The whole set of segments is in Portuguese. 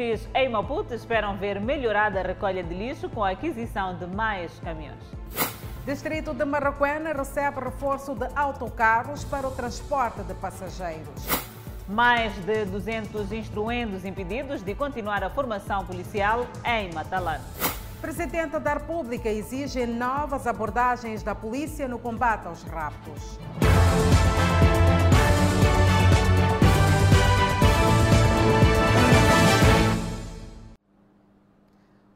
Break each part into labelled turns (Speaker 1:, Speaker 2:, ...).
Speaker 1: Municípios em Maputo esperam ver melhorada a recolha de lixo com a aquisição de mais caminhões.
Speaker 2: Distrito de Marraquena recebe reforço de autocarros para o transporte de passageiros.
Speaker 1: Mais de 200 instruendos impedidos de continuar a formação policial em Matalan.
Speaker 2: Presidente da República exige novas abordagens da polícia no combate aos raptos.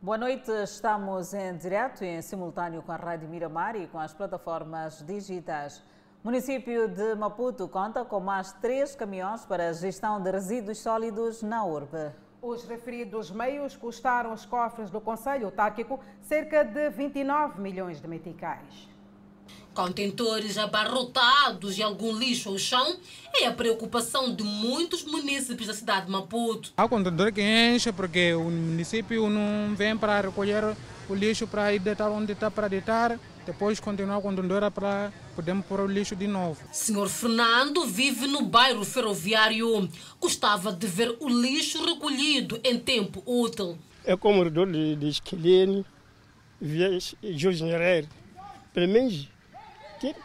Speaker 1: Boa noite, estamos em direto e em simultâneo com a Rádio Miramar e com as plataformas digitais. O município de Maputo conta com mais três caminhões para a gestão de resíduos sólidos na urbe.
Speaker 2: Os referidos meios custaram os cofres do Conselho Autárquico cerca de 29 milhões de meticais.
Speaker 3: Contentores abarrotados e algum lixo ao chão é a preocupação de muitos municípios da cidade de Maputo.
Speaker 4: Há contentor que enche porque o município não vem para recolher o lixo para ir deitar onde está para deitar, depois continuar a contentora para podermos pôr o lixo de novo.
Speaker 3: Senhor Fernando vive no bairro ferroviário. Gostava de ver o lixo recolhido em tempo útil.
Speaker 5: É como o redor de, de Esquilene, Jorge Nerer. Pelo menos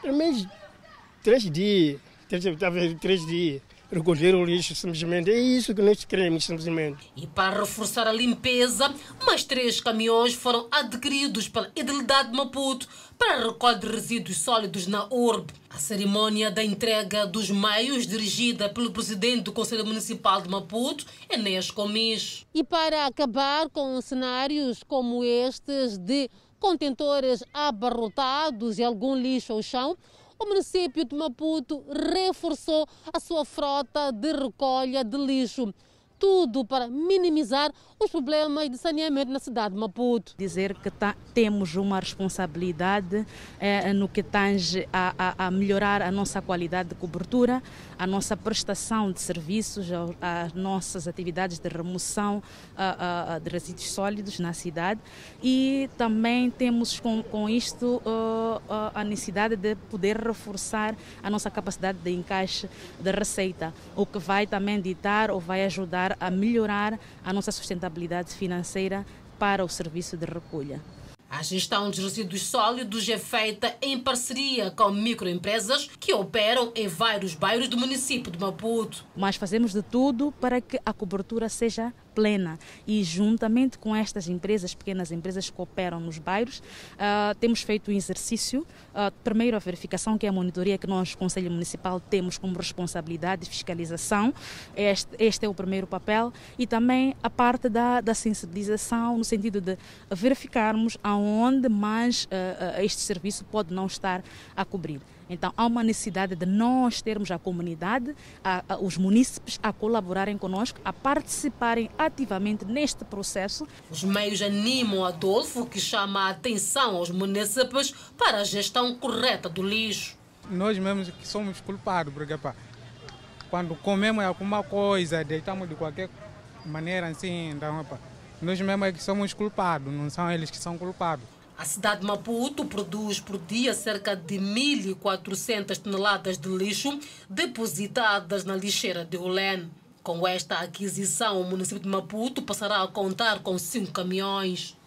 Speaker 5: pelo menos três dias, três, três dias, recolher o lixo simplesmente. É isso que nós queremos simplesmente.
Speaker 3: E para reforçar a limpeza, mais três caminhões foram adquiridos pela Idilidade de Maputo para de resíduos sólidos na urbe. A cerimônia da entrega dos meios, dirigida pelo presidente do Conselho Municipal de Maputo, Enéas Comis.
Speaker 6: E para acabar com cenários como estes de contentores abarrotados e algum lixo ao chão, o município de Maputo reforçou a sua frota de recolha de lixo tudo para minimizar os problemas de saneamento na cidade de Maputo.
Speaker 7: Dizer que tá, temos uma responsabilidade é, no que tange a, a, a, melhorar a nossa qualidade de cobertura, a nossa prestação de serviços, as nossas atividades de remoção a, de resíduos sólidos na cidade e também temos com, com isto a necessidade de poder reforçar a nossa capacidade de encaixe de receita, o que vai também ditar ou vai ajudar ajudar a melhorar a nossa sustentabilidade financeira para o serviço de recolha.
Speaker 3: A gestão dos resíduos sólidos é feita em parceria com microempresas que operam em vários bairros do município de Maputo.
Speaker 7: Mas fazemos de tudo para que a cobertura seja plena. E juntamente com estas empresas, pequenas empresas que operam nos bairros, uh, temos feito um exercício, uh, primeiro a verificação que é a monitoria que nós, Conselho Municipal, temos como responsabilidade de fiscalização, este, este é o primeiro papel, e também a parte da, da sensibilização, no sentido de verificarmos aonde mais uh, este serviço pode não estar a cobrir. Então, há uma necessidade de nós termos a comunidade, a, a, os munícipes a colaborarem conosco, a participarem ativamente neste processo.
Speaker 3: Os meios animam Adolfo, que chama a atenção aos munícipes para a gestão correta do lixo.
Speaker 4: Nós mesmos que somos culpados, porque pá, quando comemos alguma coisa, deitamos de qualquer maneira assim, então, pá, nós mesmos é que somos culpados, não são eles que são culpados.
Speaker 3: A cidade de Maputo produz por dia cerca de 1.400 toneladas de lixo depositadas na lixeira de Olén. Com esta aquisição, o município de Maputo passará a contar com cinco caminhões.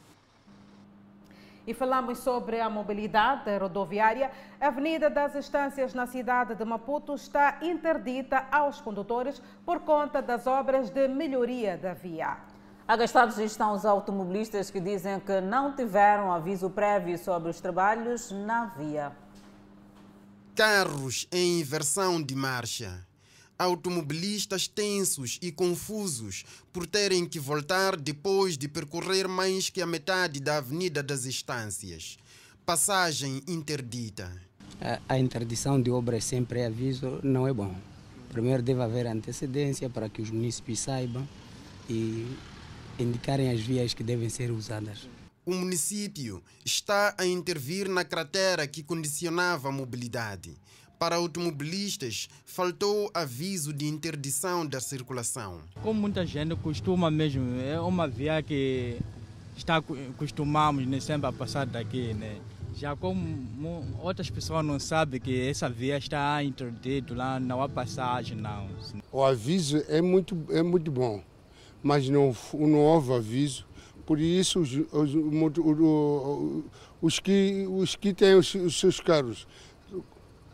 Speaker 2: E falamos sobre a mobilidade rodoviária. A Avenida das Estâncias na cidade de Maputo está interdita aos condutores por conta das obras de melhoria da via.
Speaker 1: Agastados estão os automobilistas que dizem que não tiveram aviso prévio sobre os trabalhos na via.
Speaker 8: Carros em inversão de marcha. Automobilistas tensos e confusos por terem que voltar depois de percorrer mais que a metade da Avenida das Estâncias. Passagem interdita.
Speaker 9: A interdição de obras sem pré-aviso não é bom. Primeiro deve haver antecedência para que os municípios saibam e indicarem as vias que devem ser usadas.
Speaker 8: O município está a intervir na cratera que condicionava a mobilidade. Para automobilistas, faltou aviso de interdição da circulação.
Speaker 4: Como muita gente costuma mesmo, é uma via que está costumamos né, sempre a passar daqui, né? Já como outras pessoas não sabem que essa via está interdita lá, não há passagem, não.
Speaker 10: O aviso é muito, é muito bom mas não, não houve aviso. Por isso, os, os, os, que, os que têm os, os seus carros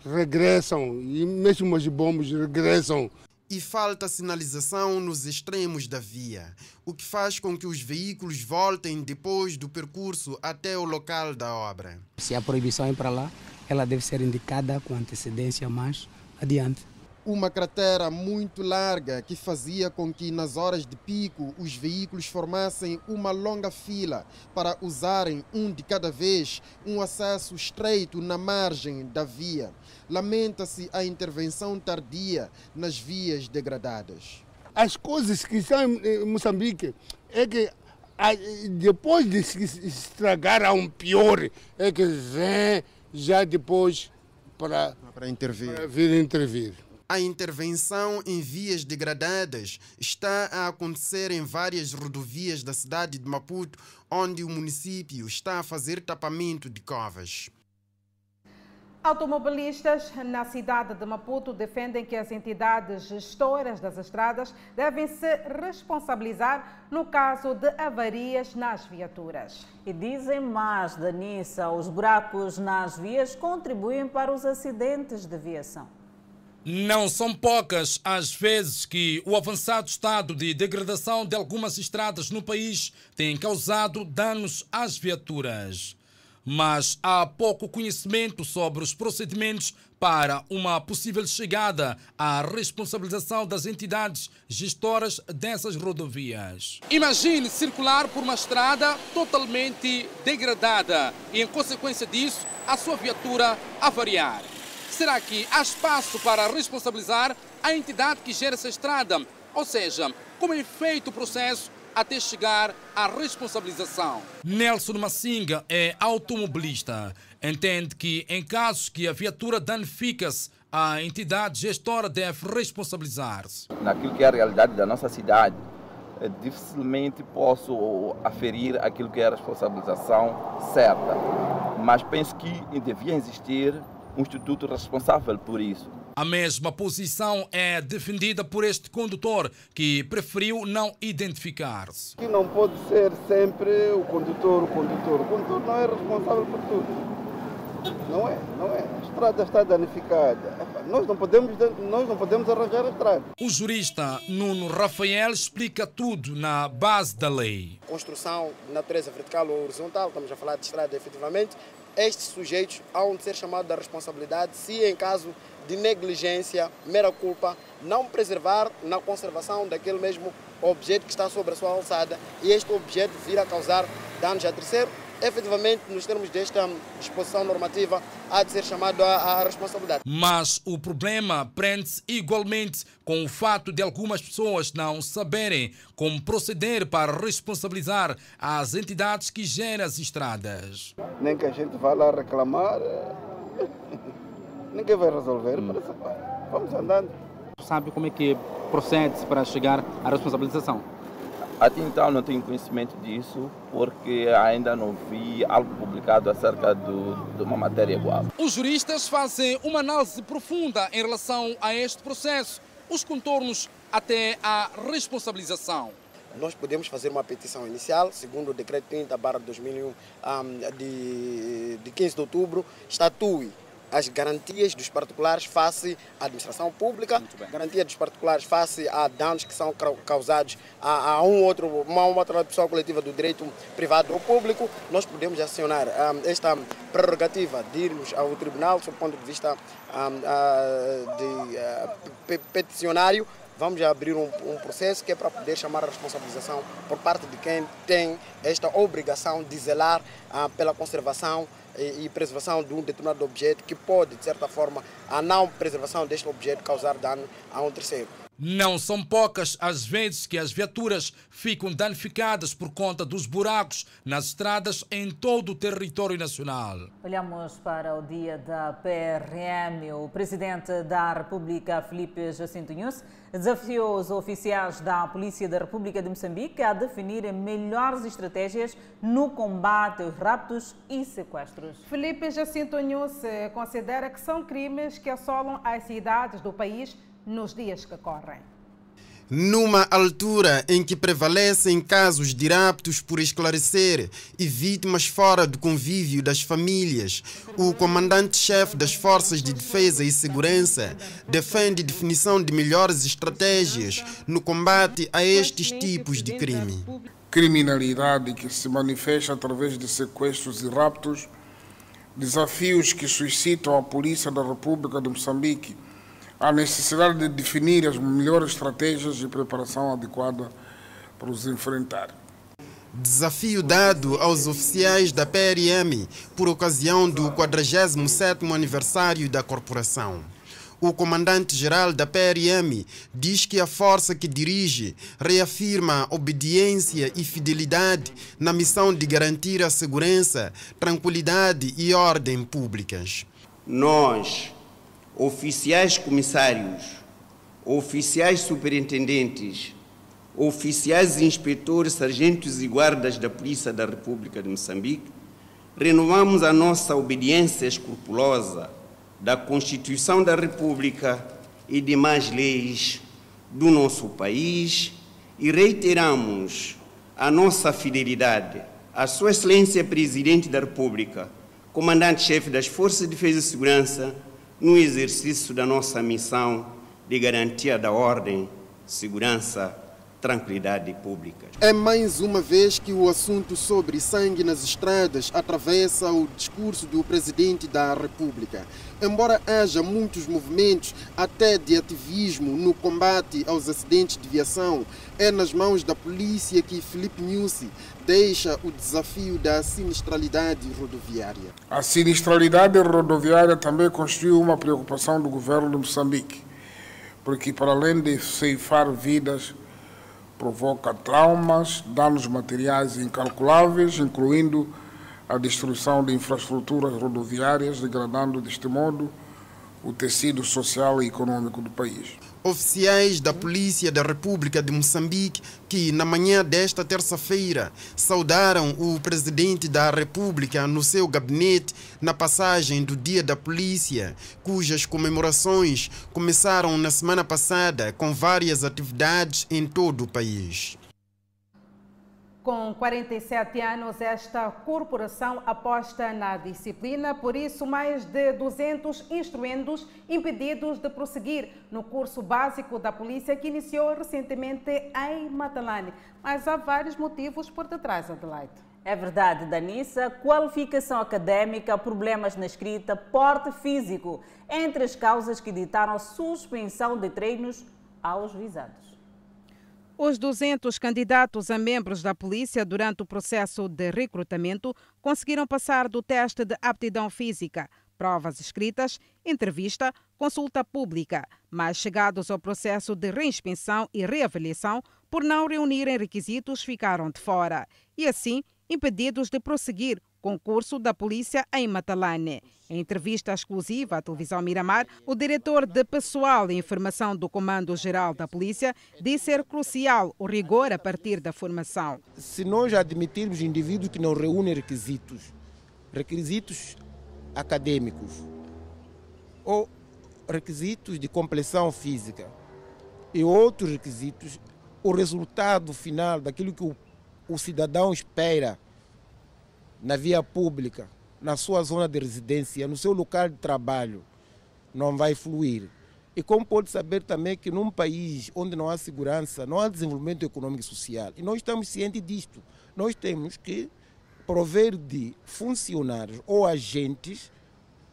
Speaker 10: regressam e mesmo os bombos regressam
Speaker 8: e falta sinalização nos extremos da via, o que faz com que os veículos voltem depois do percurso até o local da obra.
Speaker 9: Se a proibição é para lá, ela deve ser indicada com antecedência mais adiante
Speaker 8: uma cratera muito larga que fazia com que nas horas de pico os veículos formassem uma longa fila para usarem um de cada vez um acesso estreito na margem da via. Lamenta-se a intervenção tardia nas vias degradadas.
Speaker 10: As coisas que estão em Moçambique é que depois de se estragar a um pior, é que vem já depois para,
Speaker 8: para intervir.
Speaker 10: Para vir intervir.
Speaker 8: A intervenção em vias degradadas está a acontecer em várias rodovias da cidade de Maputo, onde o município está a fazer tapamento de covas.
Speaker 2: Automobilistas na cidade de Maputo defendem que as entidades gestoras das estradas devem se responsabilizar no caso de avarias nas viaturas.
Speaker 1: E dizem mais, Danissa, os buracos nas vias contribuem para os acidentes de viação.
Speaker 11: Não são poucas as vezes que o avançado estado de degradação de algumas estradas no país tem causado danos às viaturas. Mas há pouco conhecimento sobre os procedimentos para uma possível chegada à responsabilização das entidades gestoras dessas rodovias. Imagine circular por uma estrada totalmente degradada e, em consequência disso, a sua viatura avariar. Será que há espaço para responsabilizar a entidade que gera essa estrada? Ou seja, como é feito o processo até chegar à responsabilização. Nelson Massinga é automobilista. Entende que em casos que a viatura danifica-se, a entidade gestora deve responsabilizar-se.
Speaker 12: Naquilo que é a realidade da nossa cidade, eh, dificilmente posso aferir aquilo que é a responsabilização certa. Mas penso que devia existir um instituto responsável por isso.
Speaker 11: A mesma posição é defendida por este condutor, que preferiu não identificar-se.
Speaker 13: Que não pode ser sempre o condutor, o condutor. O condutor não é responsável por tudo. Não é, não é. A estrada está danificada. Nós não podemos, nós não podemos arranjar a estrada.
Speaker 11: O jurista Nuno Rafael explica tudo na base da lei.
Speaker 14: Construção de natureza vertical ou horizontal, estamos a falar de estrada efetivamente, estes sujeitos hão de ser chamados da responsabilidade se, em caso de negligência, mera culpa, não preservar na conservação daquele mesmo objeto que está sobre a sua alçada. E este objeto vir a causar danos a terceiro efetivamente, nos termos desta disposição normativa, há de ser chamado à, responsabilidade.
Speaker 11: Mas o problema prende-se igualmente com o fato de algumas pessoas não saberem como proceder para responsabilizar as entidades que geram as estradas.
Speaker 13: Nem que a gente vá lá reclamar, ninguém vai resolver. Hum. Vamos andando.
Speaker 15: Sabe como é que procede-se para chegar à responsabilização?
Speaker 12: Até então não tenho conhecimento disso porque ainda não vi algo publicado acerca do, de uma matéria igual.
Speaker 11: Os juristas fazem uma análise profunda em relação a este processo, os contornos até a responsabilização.
Speaker 14: Nós podemos fazer uma petição inicial, segundo o decreto 30 2001 de, de 15 de outubro, estatue as garantias dos particulares face à administração pública, garantia dos particulares face a danos que são causados a, a um outro, uma outra pessoa coletiva do direito privado ou público, nós podemos acionar um, esta prerrogativa de irmos ao tribunal, sob o ponto de vista um, uh, de uh, peticionário, vamos abrir um, um, processo que é para poder chamar a responsabilização por parte de quem tem esta obrigação de zelar pela conservação e, preservação de um determinado objeto que pode, de certa forma, a não preservação deste objeto causar dano a um terceiro.
Speaker 11: Não são poucas as vezes que as viaturas ficam danificadas por conta dos buracos nas estradas em todo o território nacional.
Speaker 1: Olhamos para o dia da PRM. O presidente da República, Felipe Jacinto Nunes, desafiou os oficiais da Polícia da República de Moçambique a definirem melhores estratégias no combate aos raptos e sequestros.
Speaker 2: Felipe Jacinto Nunes considera que são crimes que assolam as cidades do país nos dias que correm.
Speaker 8: Numa altura em que prevalecem casos de raptos por esclarecer e vítimas fora do convívio das famílias, o comandante-chefe das Forças de Defesa e Segurança defende definição de melhores estratégias no combate a estes tipos de crime.
Speaker 16: Criminalidade que se manifesta através de sequestros e raptos, desafios que suscitam a Polícia da República de Moçambique a necessidade de definir as melhores estratégias de preparação adequada para os enfrentar.
Speaker 8: Desafio dado aos oficiais da PRM por ocasião do 47º aniversário da corporação. O comandante-geral da PRM diz que a força que dirige reafirma obediência e fidelidade na missão de garantir a segurança, tranquilidade e ordem públicas.
Speaker 17: Nós, oficiais comissários, oficiais superintendentes, oficiais inspetores, sargentos e guardas da Polícia da República de Moçambique, renovamos a nossa obediência escrupulosa da Constituição da República e demais leis do nosso país e reiteramos a nossa fidelidade à Sua Excelência Presidente da República, Comandante-Chefe das Forças de Defesa e Segurança, no exercício da nossa missão de garantia da ordem, segurança, tranquilidade pública.
Speaker 8: É mais uma vez que o assunto sobre sangue nas estradas atravessa o discurso do presidente da República. Embora haja muitos movimentos, até de ativismo, no combate aos acidentes de viação, é nas mãos da polícia que Felipe Nussi deixa o desafio da sinistralidade rodoviária.
Speaker 16: A sinistralidade rodoviária também constitui uma preocupação do governo de Moçambique, porque para além de ceifar vidas, provoca traumas, danos materiais incalculáveis, incluindo a destruição de infraestruturas rodoviárias, degradando deste modo o tecido social e econômico do país.
Speaker 8: Oficiais da Polícia da República de Moçambique que, na manhã desta terça-feira, saudaram o presidente da República no seu gabinete na passagem do Dia da Polícia, cujas comemorações começaram na semana passada com várias atividades em todo o país.
Speaker 2: Com 47 anos, esta corporação aposta na disciplina, por isso, mais de 200 instrumendos impedidos de prosseguir no curso básico da polícia que iniciou recentemente em Matalane. Mas há vários motivos por detrás, Adelaide.
Speaker 1: É verdade, Danissa. Qualificação académica, problemas na escrita, porte físico, entre as causas que ditaram suspensão de treinos aos visados.
Speaker 2: Os 200 candidatos a membros da polícia durante o processo de recrutamento conseguiram passar do teste de aptidão física, provas escritas, entrevista, consulta pública, mas chegados ao processo de reinspeção e reavaliação, por não reunirem requisitos, ficaram de fora e, assim, impedidos de prosseguir concurso da polícia em Matalane. Em entrevista exclusiva à televisão Miramar, o diretor de Pessoal e Informação do Comando-Geral da Polícia disse ser crucial o rigor a partir da formação.
Speaker 18: Se nós admitirmos indivíduos que não reúnem requisitos, requisitos acadêmicos ou requisitos de compleição física e outros requisitos, o resultado final daquilo que o, o cidadão espera na via pública, na sua zona de residência, no seu local de trabalho, não vai fluir. E como pode saber também que num país onde não há segurança, não há desenvolvimento econômico e social. E nós estamos cientes disto. Nós temos que prover de funcionários ou agentes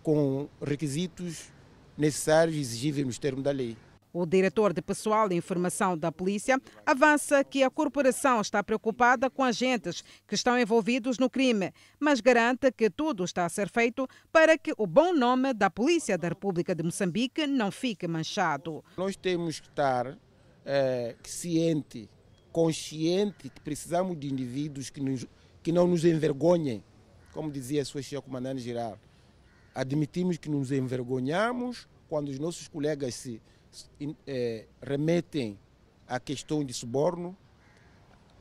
Speaker 18: com requisitos necessários e exigíveis nos termos da lei.
Speaker 2: O diretor de Pessoal e Informação da Polícia avança que a corporação está preocupada com agentes que estão envolvidos no crime, mas garante que tudo está a ser feito para que o bom nome da Polícia da República de Moçambique não fique manchado.
Speaker 18: Nós temos que estar é, ciente, consciente que precisamos de indivíduos que, nos, que não nos envergonhem, como dizia a sua chefe comandante-geral. Admitimos que nos envergonhamos quando os nossos colegas se é, remetem à questão de suborno,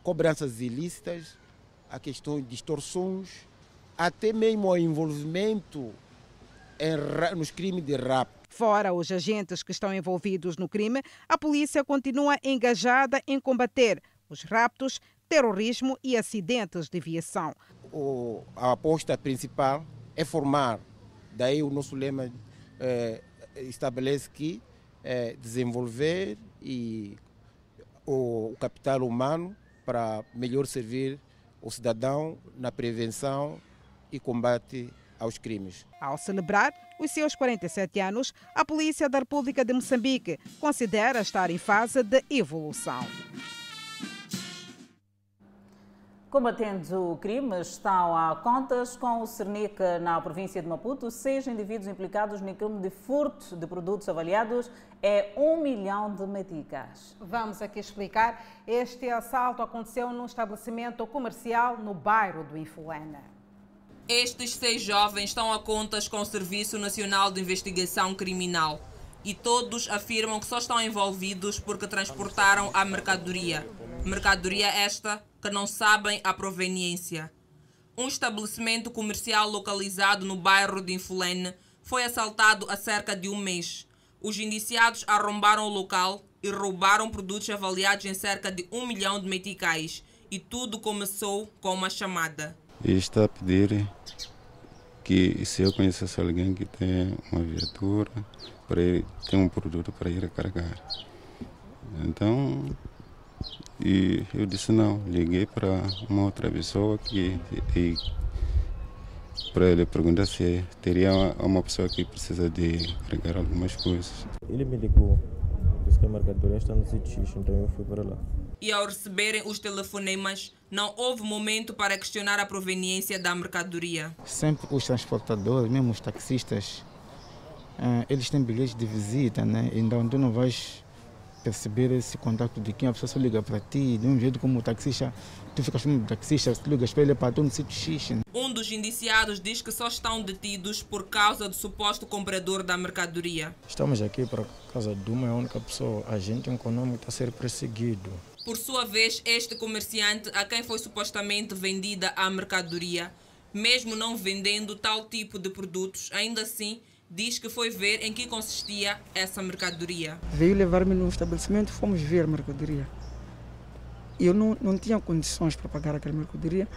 Speaker 18: cobranças ilícitas, a questão de extorsões, até mesmo ao envolvimento em, nos crimes de rapto.
Speaker 2: Fora os agentes que estão envolvidos no crime, a polícia continua engajada em combater os raptos, terrorismo e acidentes de viação.
Speaker 18: O, a aposta principal é formar. Daí o nosso lema é, estabelece que é, desenvolver e o, capital humano para melhor servir o cidadão na prevenção e combate aos crimes.
Speaker 2: Ao celebrar os seus 47 anos, a Polícia da República de Moçambique considera estar em fase de evolução.
Speaker 1: Combatendo o crime, estão a contas com o Cernic na província de Maputo. Seis indivíduos implicados no crime de furto de produtos avaliados é um milhão de meticais.
Speaker 2: Vamos aqui explicar. Este assalto aconteceu num estabelecimento comercial no bairro do Influena.
Speaker 19: Estes seis jovens estão a contas com o Serviço Nacional de Investigação Criminal e todos afirmam que só estão envolvidos porque transportaram a mercadoria. Mercadoria esta que não sabem a proveniência. Um estabelecimento comercial localizado no bairro de Infulene foi assaltado há cerca de um mês. Os indiciados arrombaram o local e roubaram produtos avaliados em cerca de um milhão de meticais. E tudo começou com uma chamada.
Speaker 20: E está a pedir que se eu conhecesse alguém que tem uma viatura, para ir, tem um produto para ir carregar. Então e eu disse não, liguei para uma outra pessoa que e, para ele perguntar se teria uma pessoa que precisa de carregar algumas coisas.
Speaker 21: Ele me ligou, disse que a mercadoria está no sítio X, então eu fui para lá.
Speaker 19: E ao receberem os telefonemas, não houve momento para questionar a proveniência da mercadoria.
Speaker 22: Sempre os transportadores, mesmo os taxistas, eh, eles têm bilhetes de visita, né? Então tu não vais perceber esse contato de quem a pessoa só liga para ti, do mesmo jeito como o taxista, tu ficas chamando taxista, tu ligas para ele para tu no sítio X.
Speaker 19: Um dos indiciados diz que só estão detidos por causa do suposto comprador da mercadoria.
Speaker 21: Estamos aqui por causa de uma única pessoa, agente econômico está a ser perseguido.
Speaker 19: Por sua vez, este comerciante a quem foi supostamente vendida a mercadoria, mesmo não vendendo tal tipo de produtos, ainda assim diz que foi ver em que consistia essa mercadoria.
Speaker 22: Veio levar-me no estabelecimento, fomos ver a mercadoria. Eu não, não tinha condições para pagar aquela mercadoria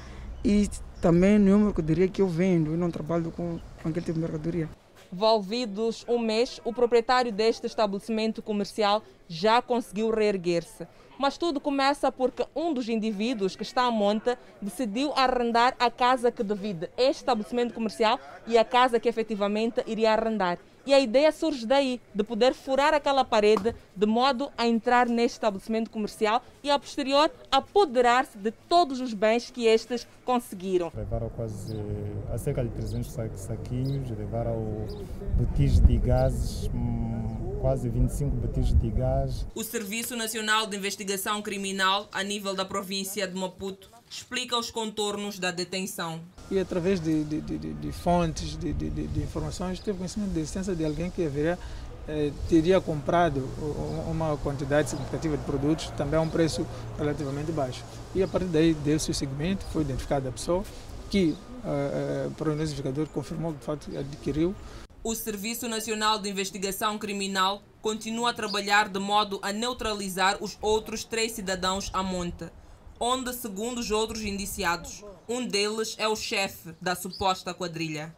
Speaker 22: e também não é uma mercadoria que eu vendo, eu não trabalho com, com aquele tipo de mercadoria.
Speaker 19: Volvidos um mês, o proprietário deste estabelecimento comercial já conseguiu reerguer-se mas tudo começa porque um dos indivíduos que está à monta decidiu arrendar a casa que divide este estabelecimento comercial e a casa que efetivamente iria arrendar. E a ideia surge daí, de poder furar aquela parede de modo a entrar neste estabelecimento comercial e, a posterior, apoderar-se de todos os bens que estes conseguiram.
Speaker 21: Levaram quase a cerca de 300 saquinhos, levaram botijos de gases, hum, quase 25 botijos de gás.
Speaker 19: O Serviço Nacional de Investigação Criminal, a nível da província de Maputo, explica os contornos da detenção.
Speaker 22: E através de, de, de, de fontes, de, informações, teve conhecimento da existência de alguém que haveria, eh, teria comprado uma quantidade significativa de produtos, também a um preço relativamente baixo. E a partir daí deu-se o segmento, foi identificada a pessoa que eh, para o identificador confirmou que de fato adquiriu.
Speaker 19: O Serviço Nacional de Investigação Criminal continua a trabalhar de modo a neutralizar os outros três cidadãos à monta onde, segundo os outros indiciados, um deles é o chefe da suposta quadrilha.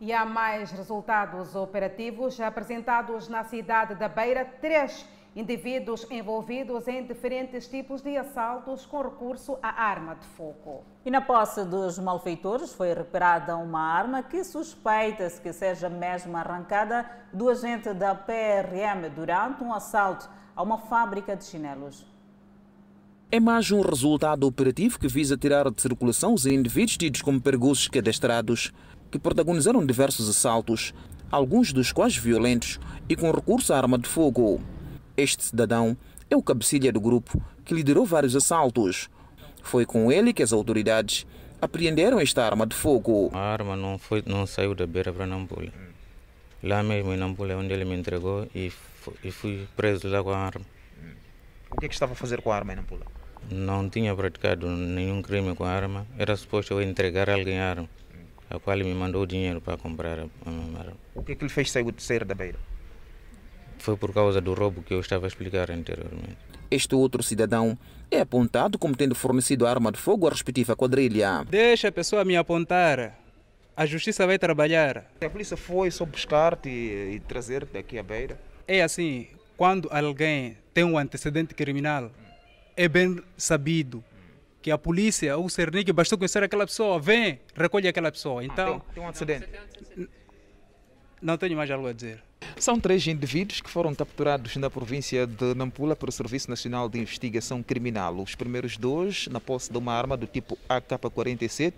Speaker 2: E há mais resultados operativos apresentados na cidade da Beira. Três indivíduos envolvidos em diferentes tipos de assaltos com recurso à arma de fogo.
Speaker 1: E na posse dos malfeitores foi recuperada uma arma que suspeita-se que seja mesmo arrancada do agente da PRM durante um assalto a uma fábrica de chinelos.
Speaker 23: É mais um resultado operativo que visa tirar de circulação os indivíduos tidos como perigosos cadastrados, que protagonizaram diversos assaltos, alguns dos quais violentos e com recurso à arma de fogo. Este cidadão é o cabecilha do grupo que liderou vários assaltos. Foi com ele que as autoridades apreenderam esta arma de fogo.
Speaker 24: A arma não, foi, não saiu da beira para Nampula. Lá mesmo em Nampula é onde ele me entregou e, e fui preso lá com a arma.
Speaker 25: O que, é que estava a fazer com a arma em Nampula?
Speaker 24: Não tinha praticado nenhum crime com arma. Era suposto eu entregar alguém a arma. a qual me mandou dinheiro para comprar a minha arma.
Speaker 25: O que é que ele fez sair, sair da beira?
Speaker 24: Foi por causa do roubo que eu estava a explicar anteriormente.
Speaker 23: Este outro cidadão é apontado como tendo fornecido arma de fogo à respectiva quadrilha.
Speaker 22: Deixa a pessoa me apontar. A justiça vai trabalhar.
Speaker 25: A polícia foi só buscar-te e, e trazer-te aqui à beira?
Speaker 22: É assim, quando alguém tem um antecedente criminal, é bem sabido que a polícia, o Cernic, bastou conhecer aquela pessoa, vem, recolhe aquela pessoa. Então,
Speaker 25: tem, tem um antecedente?
Speaker 22: Não tenho mais algo a dizer.
Speaker 25: São três indivíduos que foram capturados na província de Nampula pelo Serviço Nacional de Investigação Criminal. Os primeiros dois na posse de uma arma do tipo AK-47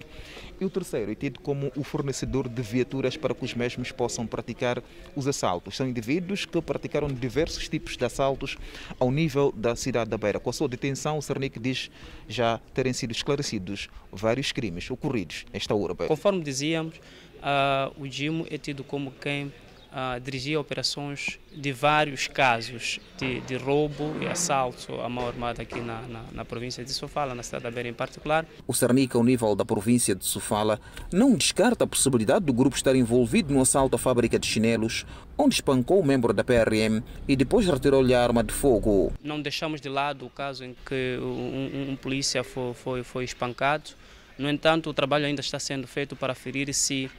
Speaker 25: e o terceiro é tido como o fornecedor de viaturas para que os mesmos possam praticar os assaltos. São indivíduos que praticaram diversos tipos de assaltos ao nível da cidade da Beira. Com a sua detenção, o Cernic diz já terem sido esclarecidos vários crimes ocorridos nesta urbe.
Speaker 26: Conforme dizíamos, uh, o Dimo é tido como quem Uh, dirigia operações de vários casos de, de, roubo e assalto à mão armada aqui na, na, na, província de Sofala, na cidade da Beira em particular.
Speaker 23: O Cernica, ao nível da província de Sofala, não descarta a possibilidade do grupo estar envolvido no assalto à fábrica de chinelos, onde espancou o membro da PRM e depois retirou-lhe a arma de fogo.
Speaker 26: Não deixamos de lado o caso em que um, um, um polícia foi, foi, foi, espancado. No entanto, o trabalho ainda está sendo feito para ferir se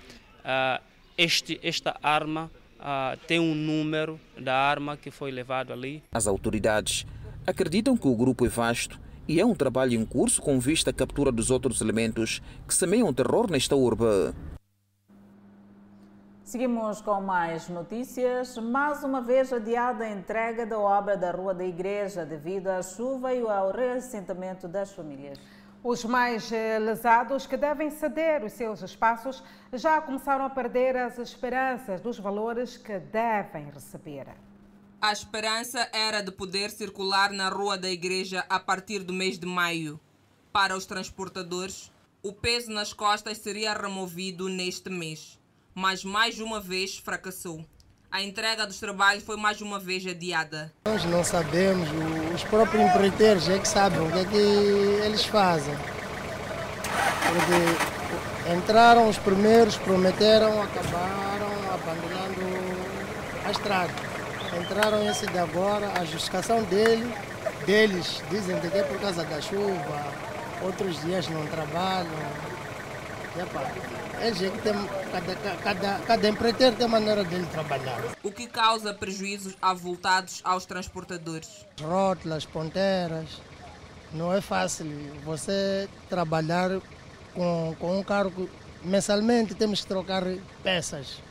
Speaker 26: este, esta arma Uh, tem um número da arma que foi levado ali.
Speaker 23: As autoridades acreditam que o grupo é vasto e é um trabalho em curso com vista à captura dos outros elementos que semeiam terror nesta urbe.
Speaker 1: Seguimos com mais notícias. Mais uma vez adiada a entrega da obra da Rua da Igreja devido à chuva e ao reassentamento das famílias.
Speaker 2: Os mais eh, lesados que devem ceder os seus espaços já começaram a perder as esperanças dos valores que devem receber.
Speaker 19: A esperança era de poder circular na rua da igreja a partir do mês de maio. Para os transportadores, o peso nas costas seria removido neste mês, mas mais uma vez fracassou a entrega dos trabalhos foi mais uma vez adiada.
Speaker 27: Nós não sabemos, os próprios empreiteiros é que sabem o que é que eles fazem. Porque entraram os primeiros, prometeram, acabaram abandonando a estrada. Entraram esse de agora, a justificação dele, deles dizem que é por causa da chuva, outros dias não trabalham. E, epa, eles é que tem, cada, cada, cada empreiteiro tem maneira dele trabalhar.
Speaker 19: O que causa prejuízos avultados aos transportadores?
Speaker 27: Rótulas, ponteiras. Não é fácil você trabalhar com, com um carro. Mensalmente temos que trocar peças.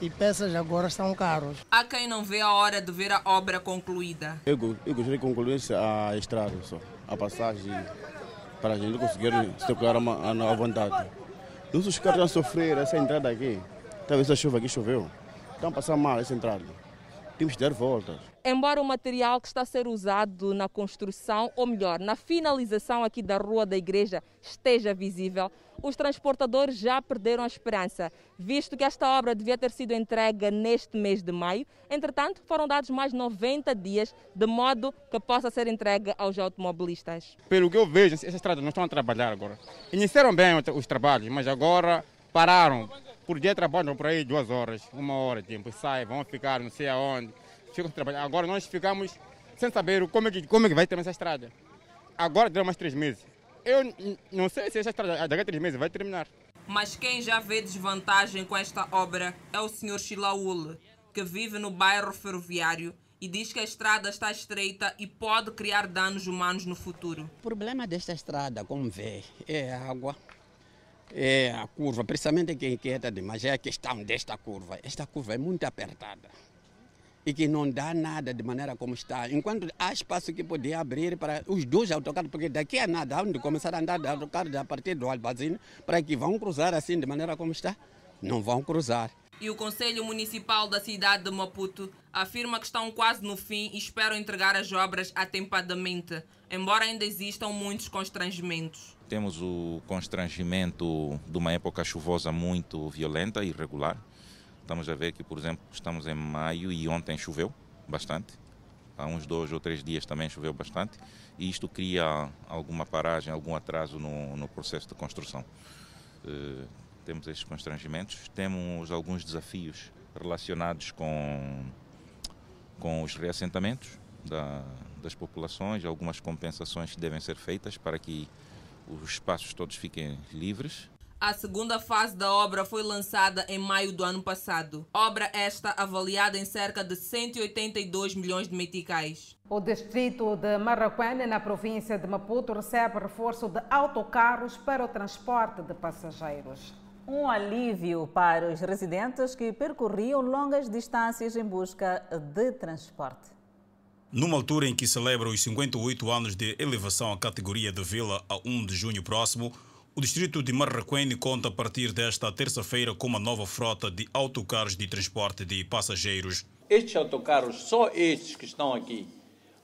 Speaker 27: E peças agora estão caros.
Speaker 19: Há quem não vê a hora de ver a obra concluída.
Speaker 28: Eu, eu gostaria que concluísse a estrada só, a passagem, para a gente conseguir circular à vontade. Nossos carros estão a sofrer essa entrada aqui. Talvez a chuva aqui choveu. Estão a passar mal essa entrada. Temos que dar voltas.
Speaker 19: Embora o material que está a ser usado na construção, ou melhor, na finalização aqui da rua da igreja, esteja visível, os transportadores já perderam a esperança, visto que esta obra devia ter sido entregue neste mês de maio. Entretanto, foram dados mais 90 dias, de modo que possa ser entregue aos automobilistas.
Speaker 29: Pelo que eu vejo, essas estradas não estão a trabalhar agora. Iniciaram bem os trabalhos, mas agora pararam. Por dia trabalham por aí duas horas, uma hora de tempo, sai, vão ficar não sei aonde, ficam trabalhando. Agora nós ficamos sem saber como é que, como é que vai ter essa estrada. Agora deu mais três meses. Eu não sei se essa estrada daqui a três meses vai terminar.
Speaker 19: Mas quem já vê desvantagem com esta obra é o Sr. Chilaul, que vive no bairro ferroviário e diz que a estrada está estreita e pode criar danos humanos no futuro.
Speaker 30: O problema desta estrada, como vê, é a água, é a curva, precisamente quem inquieta demais é a questão desta curva. Esta curva é muito apertada e que não dá nada de maneira como está. Enquanto há espaço que podia abrir para os dois autocarros, porque daqui a nada, onde começar a andar de autocarros a partir do Albazine, para que vão cruzar assim de maneira como está, não vão cruzar.
Speaker 19: E o Conselho Municipal da cidade de Maputo afirma que estão quase no fim e esperam entregar as obras atempadamente, embora ainda existam muitos constrangimentos.
Speaker 31: Temos o constrangimento de uma época chuvosa muito violenta e irregular. Estamos a ver que, por exemplo, estamos em maio e ontem choveu bastante. Há uns dois ou três dias também choveu bastante. E isto cria alguma paragem, algum atraso no, no processo de construção. Uh, temos estes constrangimentos. Temos alguns desafios relacionados com, com os reassentamentos da, das populações, algumas compensações que devem ser feitas para que os espaços todos fiquem livres.
Speaker 19: A segunda fase da obra foi lançada em maio do ano passado. Obra esta avaliada em cerca de 182 milhões de meticais.
Speaker 2: O distrito de Marraquene, na província de Maputo, recebe reforço de autocarros para o transporte de passageiros.
Speaker 1: Um alívio para os residentes que percorriam longas distâncias em busca de transporte.
Speaker 32: Numa altura em que celebra os 58 anos de elevação à categoria de vila a 1 de junho próximo, o distrito de Marraquene conta a partir desta terça-feira com uma nova frota de autocarros de transporte de passageiros.
Speaker 33: Estes autocarros, só estes que estão aqui,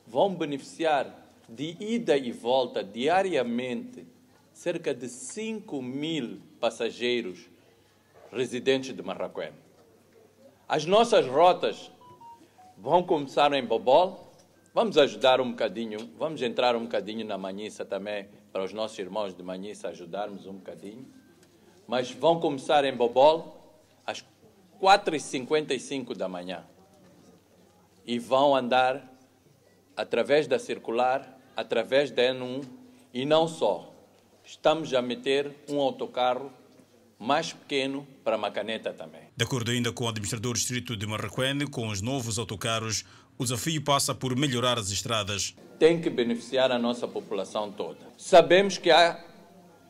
Speaker 33: vão beneficiar de ida e volta diariamente cerca de 5 mil passageiros residentes de Marraquene. As nossas rotas vão começar em Bobol, vamos ajudar um bocadinho, vamos entrar um bocadinho na Manissa também para os nossos irmãos de Manhissa ajudarmos um bocadinho. Mas vão começar em Bobol às 4h55 da manhã. E vão andar através da circular, através da N1 e não só. Estamos a meter um autocarro mais pequeno para Macaneta também.
Speaker 32: De acordo ainda com o administrador distrito de Marraquene, com os novos autocarros, o desafio passa por melhorar as estradas.
Speaker 33: Tem que beneficiar a nossa população toda. Sabemos que há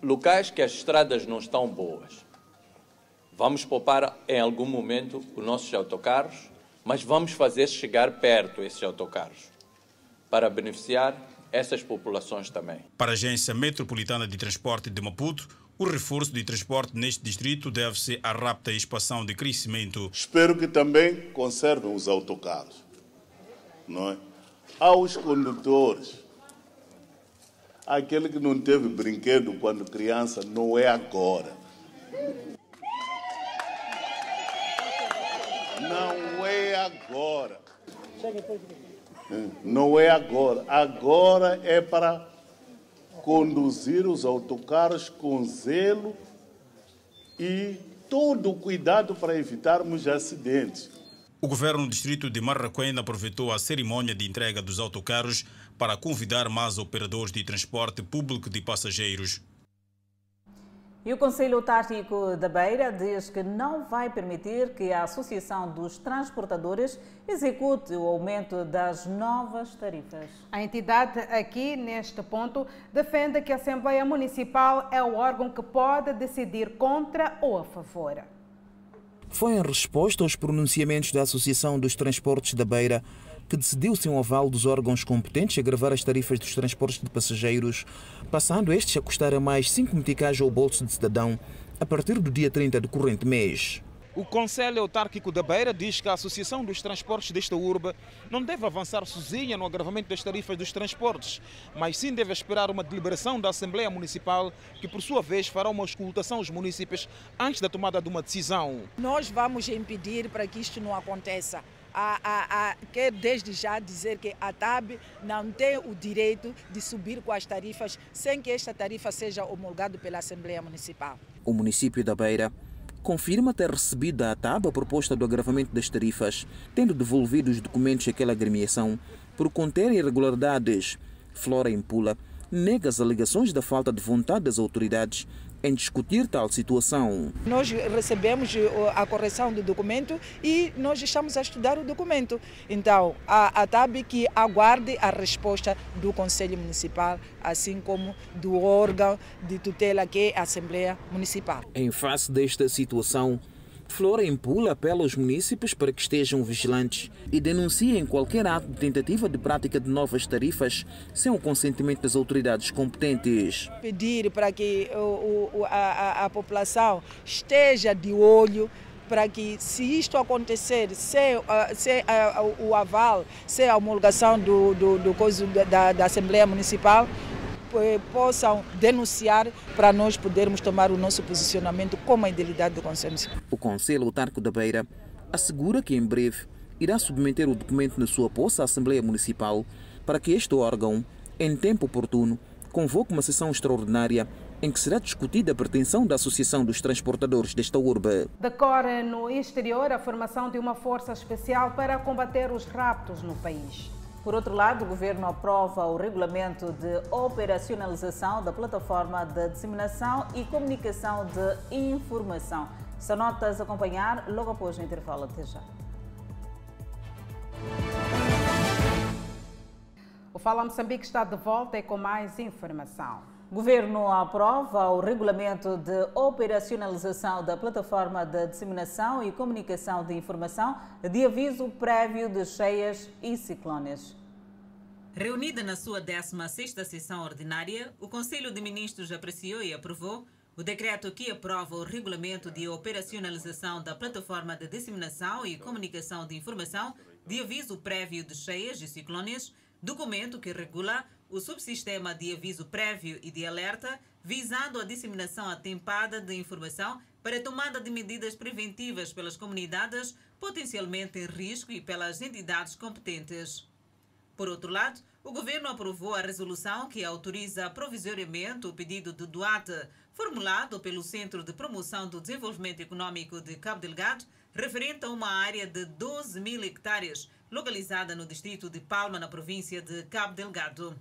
Speaker 33: locais que as estradas não estão boas. Vamos poupar em algum momento os nossos autocarros, mas vamos fazer chegar perto esses autocarros para beneficiar essas populações também.
Speaker 32: Para a Agência Metropolitana de Transporte de Maputo, o reforço de transporte neste distrito deve-se à rápida expansão de crescimento.
Speaker 34: Espero que também conservem os autocarros não é? Aos condutores, aquele que não teve brinquedo quando criança, não é agora. Não é agora. Não é agora. Agora é para conduzir os autocarros com zelo e todo o cuidado para evitarmos acidentes.
Speaker 32: O governo do distrito de Marraquém aproveitou a cerimônia de entrega dos autocarros para convidar mais operadores de transporte público de passageiros.
Speaker 1: E o Conselho Tático da Beira diz que não vai permitir que a Associação dos Transportadores execute o aumento das novas tarifas.
Speaker 2: A entidade aqui, neste ponto, defende que a Assembleia Municipal é o órgão que pode decidir contra ou a favor
Speaker 23: foi em resposta aos pronunciamentos da Associação dos Transportes da Beira que decidiu sem um aval dos órgãos competentes a gravar as tarifas dos transportes de passageiros, passando estes a custar a mais 5 meticais ao bolso de cidadão a partir do dia 30 do corrente mês.
Speaker 25: O Conselho Autárquico da Beira diz que a Associação dos Transportes desta urbe não deve avançar sozinha no agravamento das tarifas dos transportes, mas sim deve esperar uma deliberação da Assembleia Municipal, que por sua vez fará uma escutação aos municípios antes da tomada de uma decisão.
Speaker 35: Nós vamos impedir para que isto não aconteça. A, a, a, quer desde já dizer que a TAB não tem o direito de subir com as tarifas sem que esta tarifa seja homologada pela Assembleia Municipal.
Speaker 23: O município da Beira confirma ter recebido da ATAB a proposta do agravamento das tarifas, tendo devolvido os documentos àquela agremiação por conter irregularidades. Flora Impula nega as alegações da falta de vontade das autoridades em discutir tal situação.
Speaker 35: Nós recebemos eh, a correção do documento e nós estamos a estudar o documento. Então, a, a TAB que aguarde a resposta do Conselho Municipal, assim como do órgão de tutela que é a Assembleia Municipal.
Speaker 23: Em face desta situação, Flora Impula apela aos municípios para que estejam vigilantes e denunciem qualquer ato de tentativa de prática de novas tarifas sem o consentimento das autoridades competentes.
Speaker 35: Pedir para que o, a, a população esteja de olho para que, se isto acontecer, sem, sem uh, o aval, sem a homologação do, do, do da, da Assembleia Municipal, possam denunciar para nós podermos tomar o nosso posicionamento com a idealidade do Conselho.
Speaker 23: O Conselho Autarco da Beira assegura que em breve irá submeter o documento na sua posse à Assembleia Municipal para que este órgão, em tempo oportuno, convoque uma sessão extraordinária em que será discutida a pretensão da Associação dos Transportadores desta urbe.
Speaker 2: Decorre no exterior a formação de uma força especial para combater os raptos no país.
Speaker 1: Por outro lado, o governo aprova o regulamento de operacionalização da plataforma de disseminação e comunicação de informação. São notas a acompanhar logo após o intervalo. Até já.
Speaker 2: O Fala Moçambique está de volta e com mais informação.
Speaker 1: Governo aprova o regulamento de operacionalização da plataforma de disseminação e comunicação de informação de aviso prévio de cheias e ciclones.
Speaker 36: Reunida na sua 16ª sessão ordinária, o Conselho de Ministros apreciou e aprovou o decreto que aprova o regulamento de operacionalização da plataforma de disseminação e comunicação de informação de aviso prévio de cheias e ciclones, documento que regula o subsistema de aviso prévio e de alerta, visando a disseminação atempada de informação para tomada de medidas preventivas pelas comunidades potencialmente em risco e pelas entidades competentes. Por outro lado, o governo aprovou a resolução que autoriza provisoriamente o pedido de Duarte, formulado pelo Centro de Promoção do Desenvolvimento Econômico de Cabo Delgado, referente a uma área de 12 mil hectares, localizada no distrito de Palma, na província de Cabo Delgado.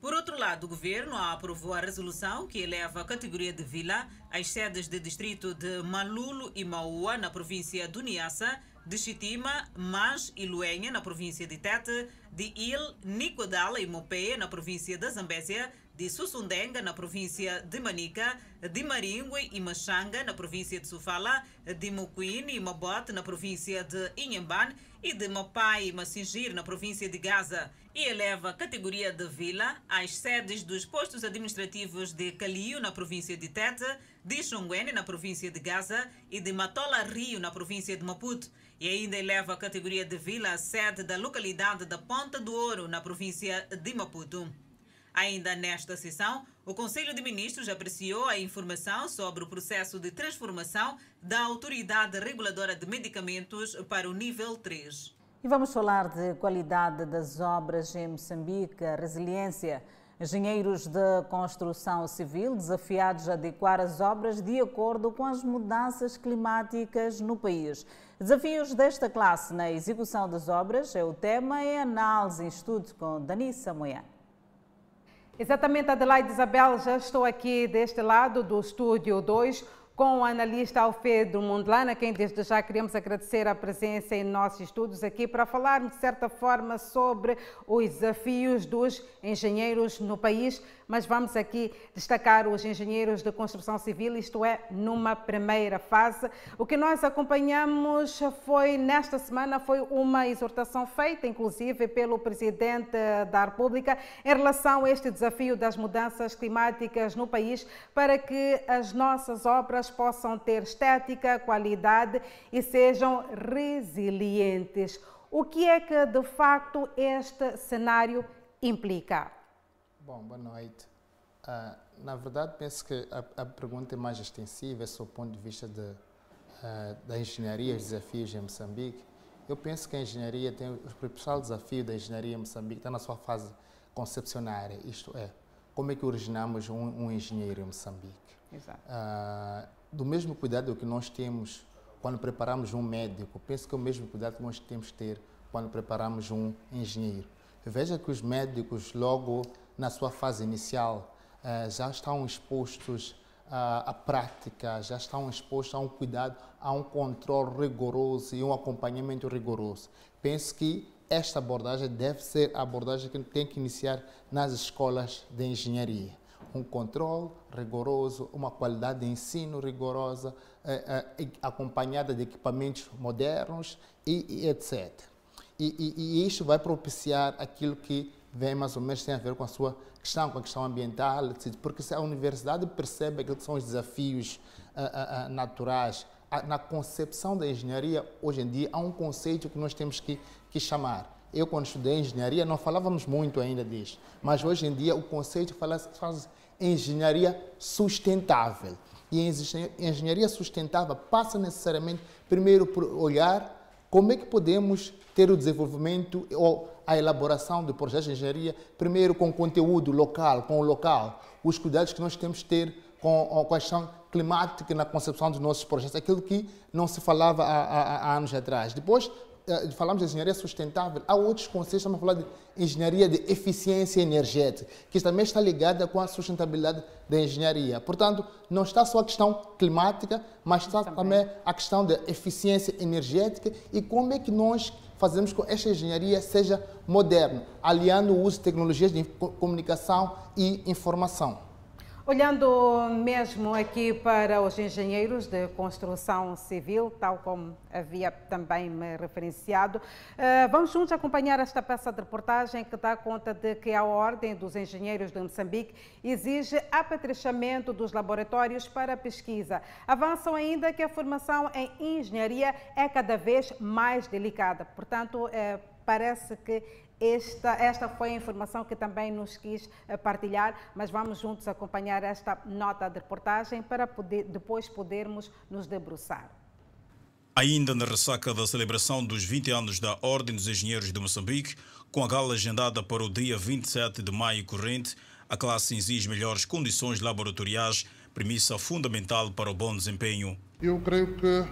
Speaker 36: Por outro lado, o governo aprovou a resolução que eleva a categoria de vila às sedes de distrito de Malulo e Maua, na província do Niassa, de Chitima, Mas e Luenha, na província de Tete, de Il, Nicodala e Mopeia, na província da Zambésia, de Sussundenga, na província de Manica, de Maringue e Machanga, na província de Sofala, de Moquine e Mabote, na província de Inhamban, e de Mapai e Massingir, na província de Gaza, e eleva a categoria de vila às sedes dos postos administrativos de Calio, na província de Tete, de Xonguene, na província de Gaza, e de Matola Rio, na província de Maputo, e ainda eleva a categoria de vila à sede da localidade da Ponta do Ouro, na província de Maputo. Ainda nesta sessão, o Conselho de Ministros apreciou a informação sobre o processo de transformação da Autoridade Reguladora de Medicamentos para o nível 3.
Speaker 1: E vamos falar de qualidade das obras em Moçambique, resiliência. Engenheiros de construção civil desafiados a adequar as obras de acordo com as mudanças climáticas no país. Desafios desta classe na execução das obras é o tema em análise em estudo com Danissa Moiano.
Speaker 2: Exatamente, Adelaide Isabel, já estou aqui deste lado do estúdio 2 com o analista Alfredo Mondlana, quem desde já queremos agradecer a presença em nossos estudos aqui para falarmos, de certa forma, sobre os desafios dos engenheiros no país, mas vamos aqui destacar os engenheiros de construção civil, isto é, numa primeira fase. O que nós acompanhamos foi, nesta semana, foi uma exortação feita, inclusive, pelo Presidente da República em relação a este desafio das mudanças climáticas no país, para que as nossas obras possam ter estética, qualidade e sejam resilientes. O que é que de facto este cenário implica?
Speaker 37: Bom, boa noite. Uh, na verdade, penso que a, a, pergunta é mais extensiva, é o ponto de vista de, uh, da engenharia, os desafios em Moçambique. Eu penso que a engenharia tem o principal desafio da engenharia em Moçambique está na sua fase concepcionária, isto é, como é que originamos um, um engenheiro em Moçambique.
Speaker 2: Exato.
Speaker 37: Uh, do mesmo cuidado que nós temos quando preparamos um médico, penso que é o mesmo cuidado que nós temos que ter quando preparamos um engenheiro. Veja que os médicos, logo na sua fase inicial, eh, já estão expostos à prática, já estão expostos a um cuidado, a um controle rigoroso e um acompanhamento rigoroso. Penso que esta abordagem deve ser a abordagem que tem que iniciar nas escolas de engenharia um controle rigoroso, uma qualidade de ensino rigorosa, eh, eh, acompanhada de equipamentos modernos e, e etc. E, e, e, vai propiciar aquilo que vem mais ou menos tem a ver com a sua questão, com a questão ambiental, etc. Porque se a universidade percebe que são os desafios uh, naturais, na concepção da engenharia, hoje em dia, há um conceito que nós temos que, que chamar eu, quando estudei engenharia, não falávamos muito ainda disso, mas hoje em dia o conceito fala, faz engenharia sustentável. E a engenharia sustentável passa necessariamente, primeiro, por olhar como é que podemos ter o desenvolvimento ou a elaboração de projetos de engenharia, primeiro com conteúdo local, com o local, os cuidados que nós temos que ter com a questão climática na concepção dos nossos projetos, aquilo que não se falava há, há, há anos atrás. Depois, falamos de engenharia sustentável, há outros conceitos, estamos a falar de engenharia de eficiência energética, que também está ligada com a sustentabilidade da engenharia. Portanto, não está só a questão climática, mas está também a questão da eficiência energética e como é que nós fazemos com que esta engenharia seja moderna, aliando o uso de tecnologias de comunicação e informação.
Speaker 2: Olhando mesmo aqui para os engenheiros de construção civil, tal como havia também me referenciado, eh, vamos juntos acompanhar esta peça de reportagem que dá conta de que a Ordem dos Engenheiros de Moçambique exige apetrechamento dos laboratórios para pesquisa. Avançam ainda que a formação em engenharia é cada vez mais delicada, portanto, eh, parece que esta, esta foi a informação que também nos quis eh, partilhar, mas vamos juntos acompanhar esta nota de reportagem para poder, depois podermos nos debruçar.
Speaker 32: Ainda na ressaca da celebração dos 20 anos da Ordem dos Engenheiros de Moçambique, com a gala agendada para o dia 27 de maio corrente, a classe exige melhores condições laboratoriais, premissa fundamental para o bom desempenho.
Speaker 38: Eu creio que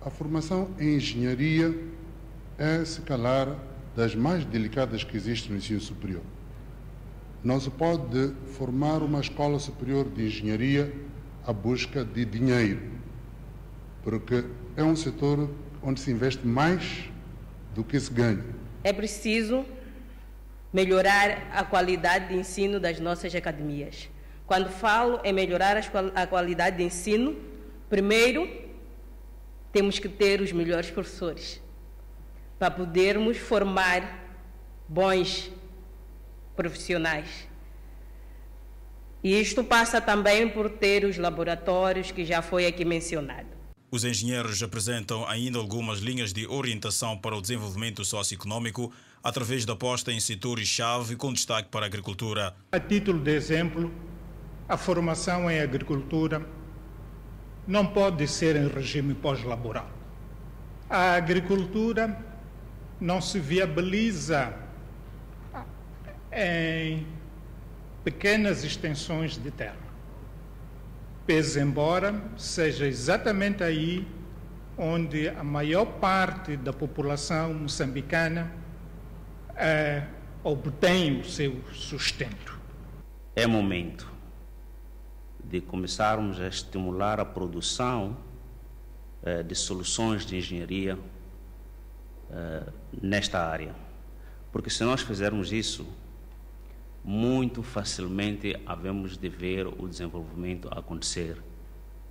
Speaker 38: a formação em engenharia é, se calar, das mais delicadas que existem no ensino superior. Não se pode formar uma escola superior de engenharia à busca de dinheiro, porque é um setor onde se investe mais do que se ganha.
Speaker 39: É preciso melhorar a qualidade de ensino das nossas academias. Quando falo em melhorar a qualidade de ensino, primeiro temos que ter os melhores professores para podermos formar bons profissionais. E isto passa também por ter os laboratórios que já foi aqui mencionado.
Speaker 32: Os engenheiros apresentam ainda algumas linhas de orientação para o desenvolvimento socioeconômico através da aposta em setores-chave com destaque para a agricultura.
Speaker 40: A título de exemplo, a formação em agricultura não pode ser em regime pós-laboral. A agricultura não se viabiliza em pequenas extensões de terra. Pese embora seja exatamente aí onde a maior parte da população moçambicana eh, obtém o seu sustento.
Speaker 41: É momento de começarmos a estimular a produção eh, de soluções de engenharia eh, nesta área. Porque se nós fizermos isso, muito facilmente havemos de ver o desenvolvimento acontecer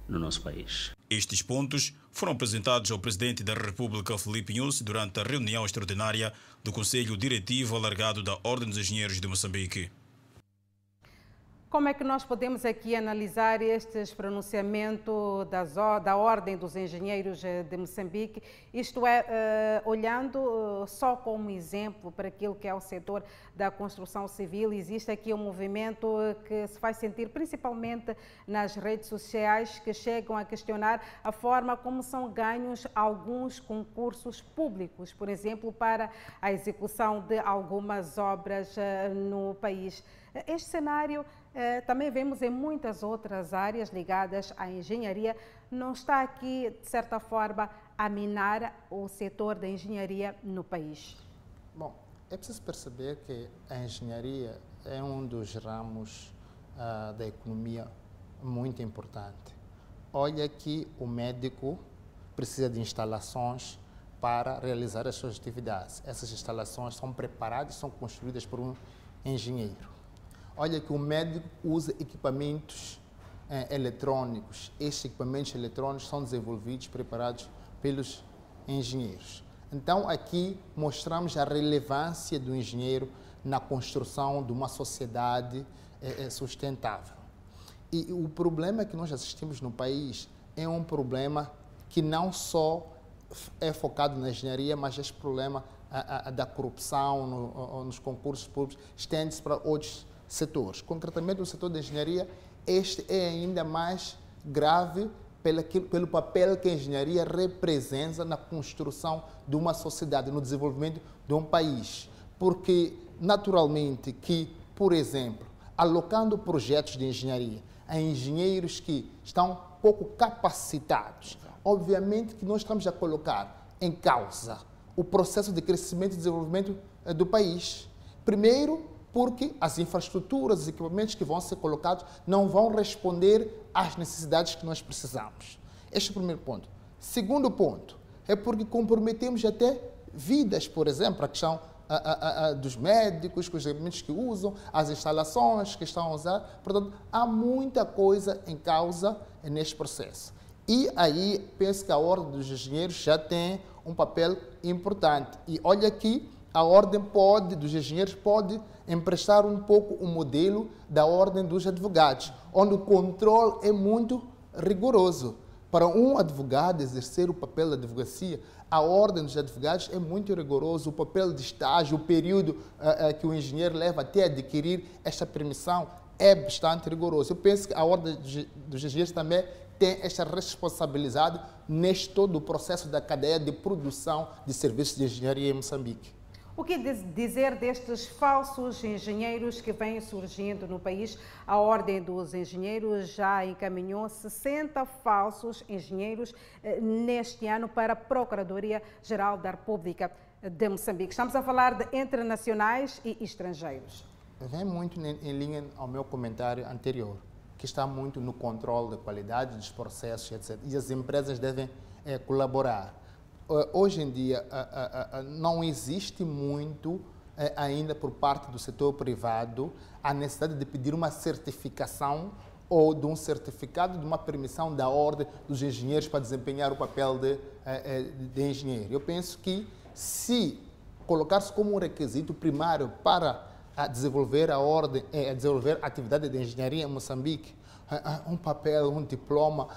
Speaker 41: no nosso país.
Speaker 32: Estes pontos foram apresentados ao Presidente da República, Felipe Nhusi, durante a reunião extraordinária do Conselho Diretivo Alargado da Ordem dos Engenheiros de Moçambique.
Speaker 2: Como é que nós podemos aqui analisar estes pronunciamentos da, da Ordem dos Engenheiros eh, de Moçambique? Isto é, uh, olhando uh, só como exemplo para aquilo que é o setor da construção civil, existe aqui um movimento que se faz sentir principalmente nas redes sociais que chegam a questionar a forma como são ganhos alguns concursos públicos, por exemplo, para a execução de algumas obras uh, no país. Este cenário eh, também vemos em muitas outras áreas ligadas à engenharia. Não está aqui, de certa forma, a minar o setor da engenharia no país?
Speaker 37: Bom, é preciso perceber que a engenharia é um dos ramos uh, da economia muito importante. Olha que o médico precisa de instalações para realizar as suas atividades. Essas instalações são preparadas, são construídas por um engenheiro. Olha que o médico usa equipamentos eh, eletrônicos. Estes equipamentos eletrônicos são desenvolvidos, preparados pelos engenheiros. Então, aqui mostramos a relevância do engenheiro na construção de uma sociedade eh, sustentável. E o problema que nós assistimos no país é um problema que não só é focado na engenharia, mas esse problema a, a, da corrupção no, nos concursos públicos estende-se para outros setores. Concretamente, no setor da engenharia, este é ainda mais grave pelo, pelo papel que a engenharia representa na construção de uma sociedade, no desenvolvimento de um país. Porque, naturalmente, que, por exemplo, alocando projetos de engenharia a engenheiros que estão pouco capacitados, obviamente que nós estamos a colocar em causa o processo de crescimento e desenvolvimento eh, do país. Primeiro, porque as infraestruturas, os equipamentos que vão ser colocados não vão responder às necessidades que nós precisamos. Este é o primeiro ponto. Segundo ponto, é porque comprometemos até vidas, por exemplo, a questão a, a, a, dos médicos, com os equipamentos que usam, as instalações que estão a usar. Portanto, há muita coisa em causa neste processo. E aí penso que a Ordem dos Engenheiros já tem um papel importante. E olha aqui, a Ordem pode, dos Engenheiros pode emprestar um pouco o modelo da Ordem dos Advogados, onde o controle é muito rigoroso. Para um advogado exercer o papel da advocacia, a ordem dos advogados é muito rigoroso, o papel de estágio, o período uh, uh, que o engenheiro leva até adquirir esta permissão é bastante rigoroso. Eu penso que a ordem dos engenheiros também tem esta responsabilidade neste todo o processo da cadeia de produção de serviços de engenharia em Moçambique.
Speaker 2: O que dizer destes falsos engenheiros que vêm surgindo no país? A Ordem dos Engenheiros já encaminhou 60 falsos engenheiros eh, neste ano para a Procuradoria-Geral da República de Moçambique. Estamos a falar de internacionais e estrangeiros.
Speaker 37: Vem muito em linha ao meu comentário anterior, que está muito no controle da qualidade dos processos, etc. E as empresas devem é, colaborar hoje em dia eh, eh, não existe muito ainda por parte do setor privado a necessidade de pedir uma certificação ou de um certificado de uma permissão da ordem dos engenheiros para desempenhar o papel de, de engenheiro. Eu penso que se colocar-se como um requisito primário para desenvolver a ordem, a desenvolver a atividade de engenharia em Moçambique, um papel, um diploma,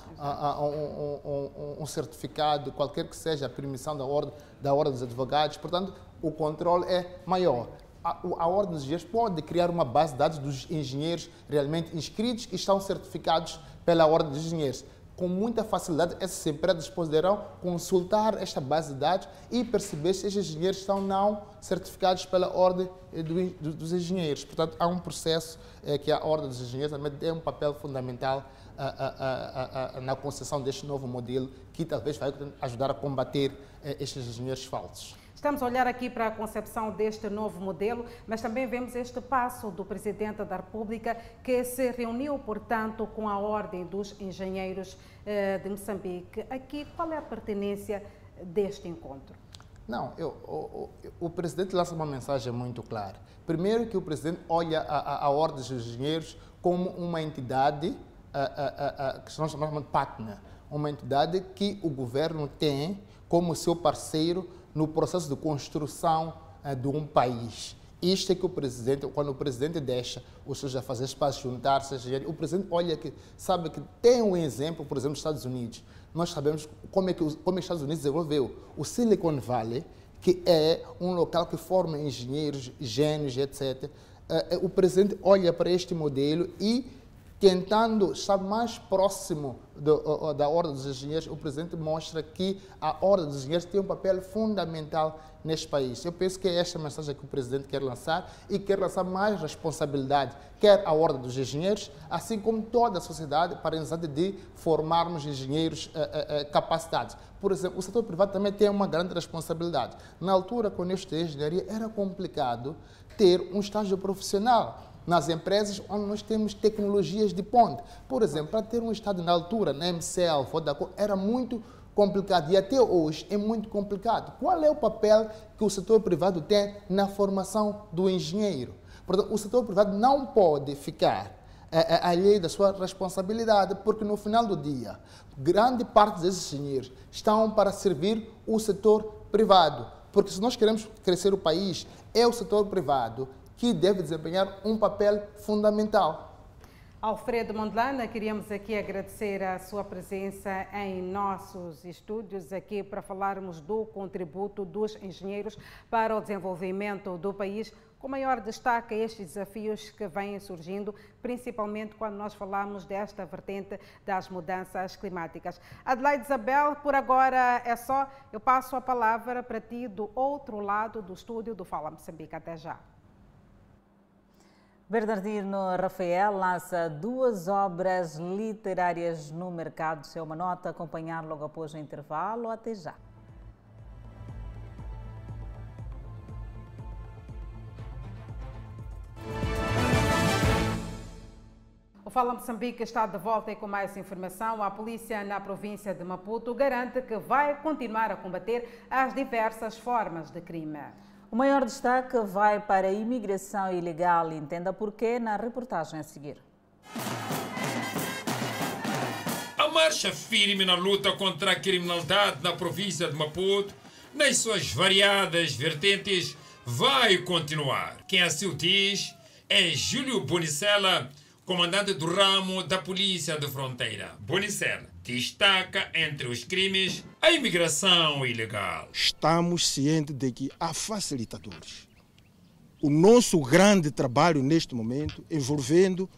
Speaker 37: um, certificado, qualquer que seja a permissão da ordem, da ordem dos advogados. Portanto, o controle é maior. A, a Ordem dos Engenheiros pode criar uma base de dados dos engenheiros realmente inscritos que estão certificados pela Ordem dos Engenheiros com muita facilidade, essas empresas poderão consultar esta base de dados e perceber se esses engenheiros estão não certificados pela Ordem dos Engenheiros. Portanto, há um processo eh, que a Ordem dos Engenheiros também tem um papel fundamental na concessão deste novo modelo que talvez vai ajudar a combater eh, estes engenheiros falsos.
Speaker 2: Estamos a olhar aqui para a concepção deste novo modelo, mas também vemos este passo do Presidente da República, que se reuniu, portanto, com a Ordem dos Engenheiros eh, de Moçambique. Aqui, qual é a pertinência deste encontro?
Speaker 37: Não, eu, o, o, o, Presidente lança uma mensagem muito clara. Primeiro que o Presidente olha a, a, a Ordem dos Engenheiros como uma entidade a, que nós chamamos de partner, uma entidade que o governo tem como seu parceiro no processo de construção eh, de um país. Isto é que o presidente, quando o presidente deixa os seus afazeres para juntar-se, o presidente olha que sabe que tem um exemplo, por exemplo, dos Estados Unidos. Nós sabemos como é que como os Estados Unidos desenvolveu o Silicon Valley, que é um local que forma engenheiros, gênios, etc. Eh, eh, o presidente olha para este modelo e tentando estar mais próximo do, da Ordem dos Engenheiros, o presidente mostra que a Ordem dos Engenheiros tem um papel fundamental neste país. Eu penso que é esta mensagem que o presidente quer lançar e quer lançar mais responsabilidade, quer a Ordem dos Engenheiros, assim como toda a sociedade, para a necessidade de formarmos engenheiros eh, eh, capacitados. Por exemplo, o setor privado também tem uma grande responsabilidade. Na altura, quando eu estudei engenharia, era complicado ter um estágio profissional nas empresas onde nós temos tecnologias de ponte. Por exemplo, para ter um estado na altura, na MCL, Vodacom, era muito complicado e até hoje é muito complicado. Qual é o papel que o setor privado tem na formação do engenheiro? Portanto, o setor privado não pode ficar é, é, alheio da sua responsabilidade, porque no final do dia, grande parte desses engenheiros estão para servir o setor privado. Porque se nós queremos crescer o país, é o setor privado que deve desempenhar um papel fundamental.
Speaker 2: Alfredo Mondlana, queríamos aqui agradecer a sua presença em nossos estúdios aqui para falarmos do contributo dos engenheiros para o desenvolvimento do país, com maior destaque estes desafios que vêm surgindo, principalmente quando nós falamos desta vertente das mudanças climáticas. Adelaide Isabel, por agora é só. Eu passo a palavra para ti do outro lado do estúdio do Fala Moçambique. Até já.
Speaker 1: Bernardino Rafael lança duas obras literárias no mercado. É uma nota acompanhar logo após o intervalo. Até já.
Speaker 2: O Fala Moçambique está de volta e com mais informação. A polícia na província de Maputo garante que vai continuar a combater as diversas formas de crime.
Speaker 1: O maior destaque vai para a imigração ilegal. Entenda porquê na reportagem a seguir.
Speaker 42: A marcha firme na luta contra a criminalidade na província de Maputo, nas suas variadas vertentes, vai continuar. Quem assim o diz é Júlio Bonicella, comandante do ramo da Polícia de Fronteira. Bonicella destaca entre os crimes a imigração ilegal.
Speaker 18: Estamos cientes de que há facilitadores. O nosso grande trabalho neste momento, envolvendo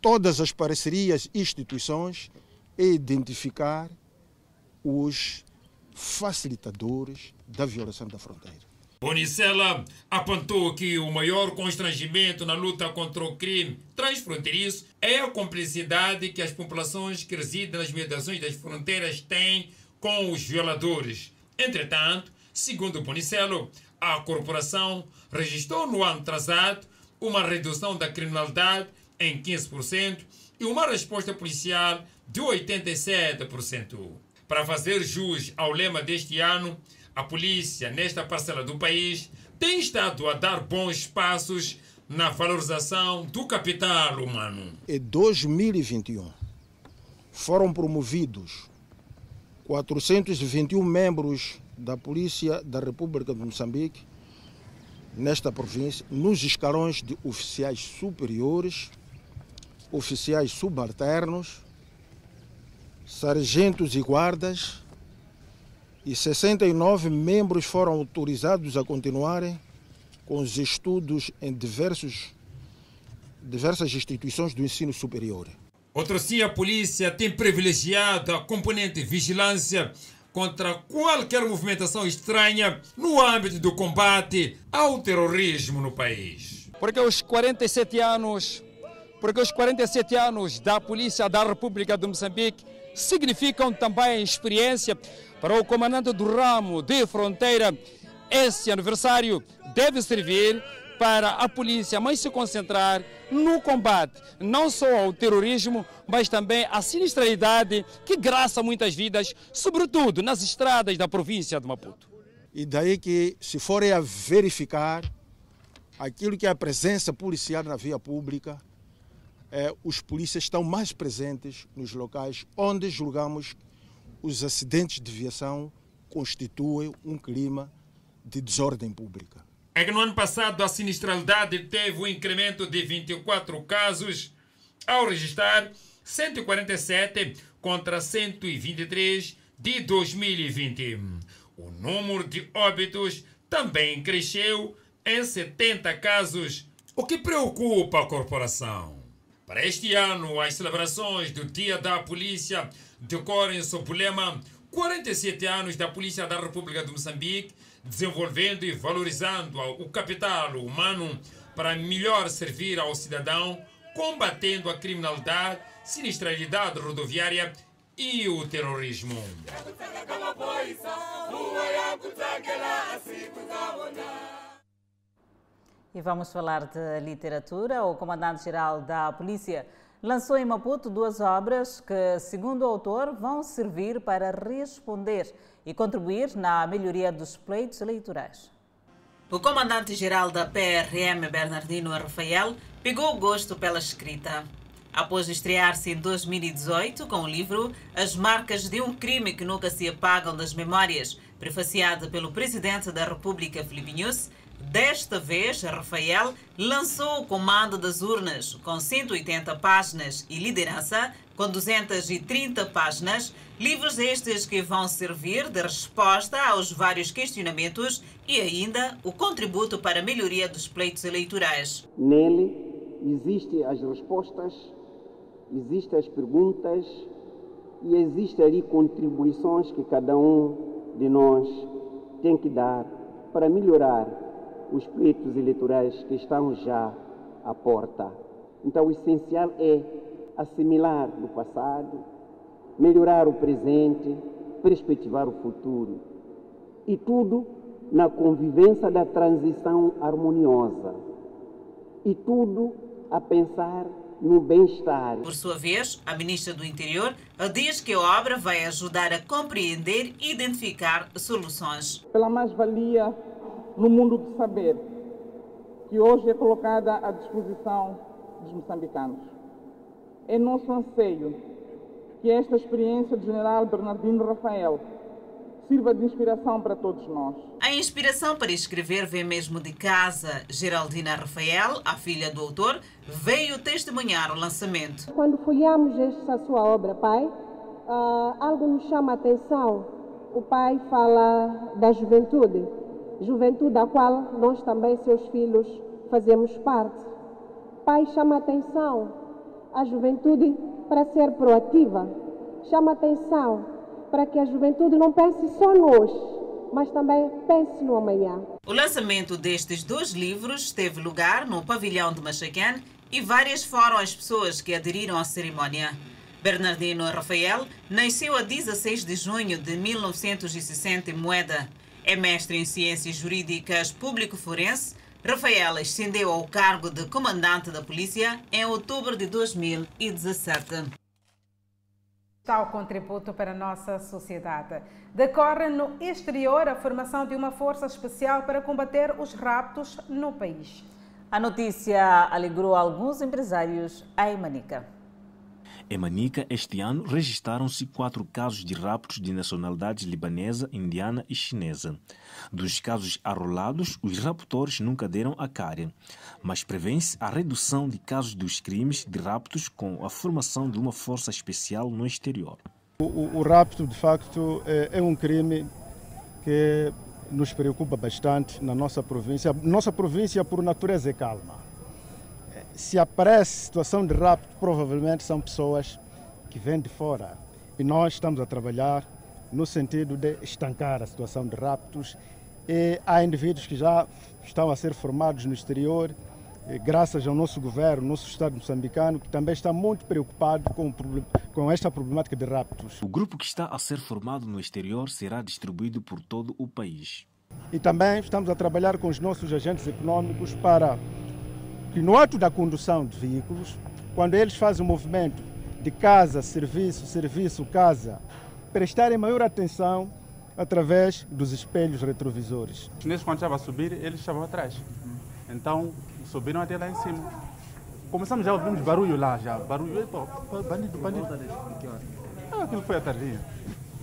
Speaker 18: todas as parcerias e instituições, é identificar os facilitadores da violação da fronteira.
Speaker 42: Bonicella apontou que o maior constrangimento na luta contra o crime transfronteiriço é a complicidade que as populações que residem nas mediações das fronteiras têm com os violadores. Entretanto, segundo Bonicelo, a corporação registrou no ano atrasado uma redução da criminalidade em 15% e uma resposta policial de 87%. Para fazer jus ao lema deste ano, a polícia, nesta parcela do país, tem estado a dar bons passos na valorização do capital humano.
Speaker 18: Em 2021, foram promovidos 421 membros da Polícia da República de Moçambique nesta província, nos escalões de oficiais superiores, oficiais subalternos, sargentos e guardas, e 69 membros foram autorizados a continuarem com os estudos em diversos, diversas instituições do ensino superior.
Speaker 42: Outra sim, a polícia tem privilegiado a componente vigilância contra qualquer movimentação estranha no âmbito do combate ao terrorismo no país.
Speaker 43: Porque os 47 anos, porque os 47 anos da Polícia da República de Moçambique significam também experiência para o comandante do ramo de fronteira. Esse aniversário deve servir para a polícia mais se concentrar no combate não só ao terrorismo, mas também à sinistralidade que graça muitas vidas, sobretudo nas estradas da província de Maputo.
Speaker 18: E daí que, se forem a verificar aquilo que é a presença policial na via pública, é, os polícias estão mais presentes nos locais onde julgamos os acidentes de viação constituem um clima de desordem pública.
Speaker 42: É que no ano passado a sinistralidade teve um incremento de 24 casos, ao registrar 147 contra 123 de 2020. O número de óbitos também cresceu em 70 casos, o que preocupa a corporação. Para este ano, as celebrações do Dia da Polícia decorrem sob o lema 47 anos da Polícia da República de Moçambique, desenvolvendo e valorizando o capital humano para melhor servir ao cidadão, combatendo a criminalidade, sinistralidade rodoviária e o terrorismo.
Speaker 1: E vamos falar de literatura. O comandante-geral da Polícia lançou em Maputo duas obras que, segundo o autor, vão servir para responder e contribuir na melhoria dos pleitos eleitorais.
Speaker 36: O comandante-geral da PRM, Bernardino Rafael, pegou gosto pela escrita. Após estrear-se em 2018 com o livro As Marcas de um Crime que Nunca Se Apagam das Memórias, prefaciado pelo presidente da República, Filipe Nunes, Desta vez, Rafael lançou o Comando das Urnas, com 180 páginas, e Liderança, com 230 páginas, livros estes que vão servir de resposta aos vários questionamentos e ainda o contributo para a melhoria dos pleitos eleitorais.
Speaker 17: Nele existem as respostas, existem as perguntas e existem ali contribuições que cada um de nós tem que dar para melhorar os pleitos eleitorais que estão já
Speaker 44: à porta. Então, o essencial é assimilar o passado, melhorar o presente, perspectivar o futuro. E tudo na convivência da transição harmoniosa. E tudo a pensar no bem-estar.
Speaker 36: Por sua vez, a ministra do Interior diz que a obra vai ajudar a compreender e identificar soluções.
Speaker 45: Pela mais-valia no mundo do saber, que hoje é colocada à disposição dos moçambicanos. É nosso anseio que esta experiência do general Bernardino Rafael sirva de inspiração para todos nós.
Speaker 36: A inspiração para escrever vem mesmo de casa. Geraldina Rafael, a filha do autor, veio testemunhar o lançamento.
Speaker 46: Quando folheamos esta sua obra, pai, uh, algo nos chama a atenção. O pai fala da juventude, juventude da qual nós também, seus filhos, fazemos parte. Pai chama atenção a juventude para ser proativa, chama atenção para que a juventude não pense só hoje, mas também pense no amanhã.
Speaker 36: O lançamento destes dois livros teve lugar no pavilhão de Machacan e várias foram as pessoas que aderiram à cerimónia. Bernardino Rafael nasceu a 16 de junho de 1960 em Moeda. É mestre em Ciências Jurídicas Público-Forense. Rafael ascendeu ao cargo de comandante da polícia em outubro de 2017
Speaker 2: tal contributo para a nossa sociedade. Decorre no exterior a formação de uma força especial para combater os raptos no país.
Speaker 1: A notícia alegrou alguns empresários em Manica.
Speaker 47: Em Manica, este ano, registraram-se quatro casos de raptos de nacionalidades libanesa, indiana e chinesa. Dos casos arrolados, os raptores nunca deram a cara, mas prevê-se a redução de casos dos crimes de raptos com a formação de uma força especial no exterior.
Speaker 48: O, o, o rapto, de facto, é, é um crime que nos preocupa bastante na nossa província. Nossa província, por natureza, é calma se aparece situação de rapto, provavelmente são pessoas que vêm de fora. E nós estamos a trabalhar no sentido de estancar a situação de raptos. E há indivíduos que já estão a ser formados no exterior, graças ao nosso governo, nosso Estado moçambicano, que também está muito preocupado com, com esta problemática de raptos.
Speaker 47: O grupo que está a ser formado no exterior será distribuído por todo o país.
Speaker 48: E também estamos a trabalhar com os nossos agentes econômicos para que no ato da condução de veículos, quando eles fazem o movimento de casa, serviço, serviço, casa, prestarem maior atenção através dos espelhos retrovisores.
Speaker 49: Os chineses, quando estavam a subir, eles estavam atrás. Então, subiram até lá em cima. Começamos já a ouvir barulho lá, já. Barulho, pô, bandido, bandido. Ah, aquilo foi à tardinha.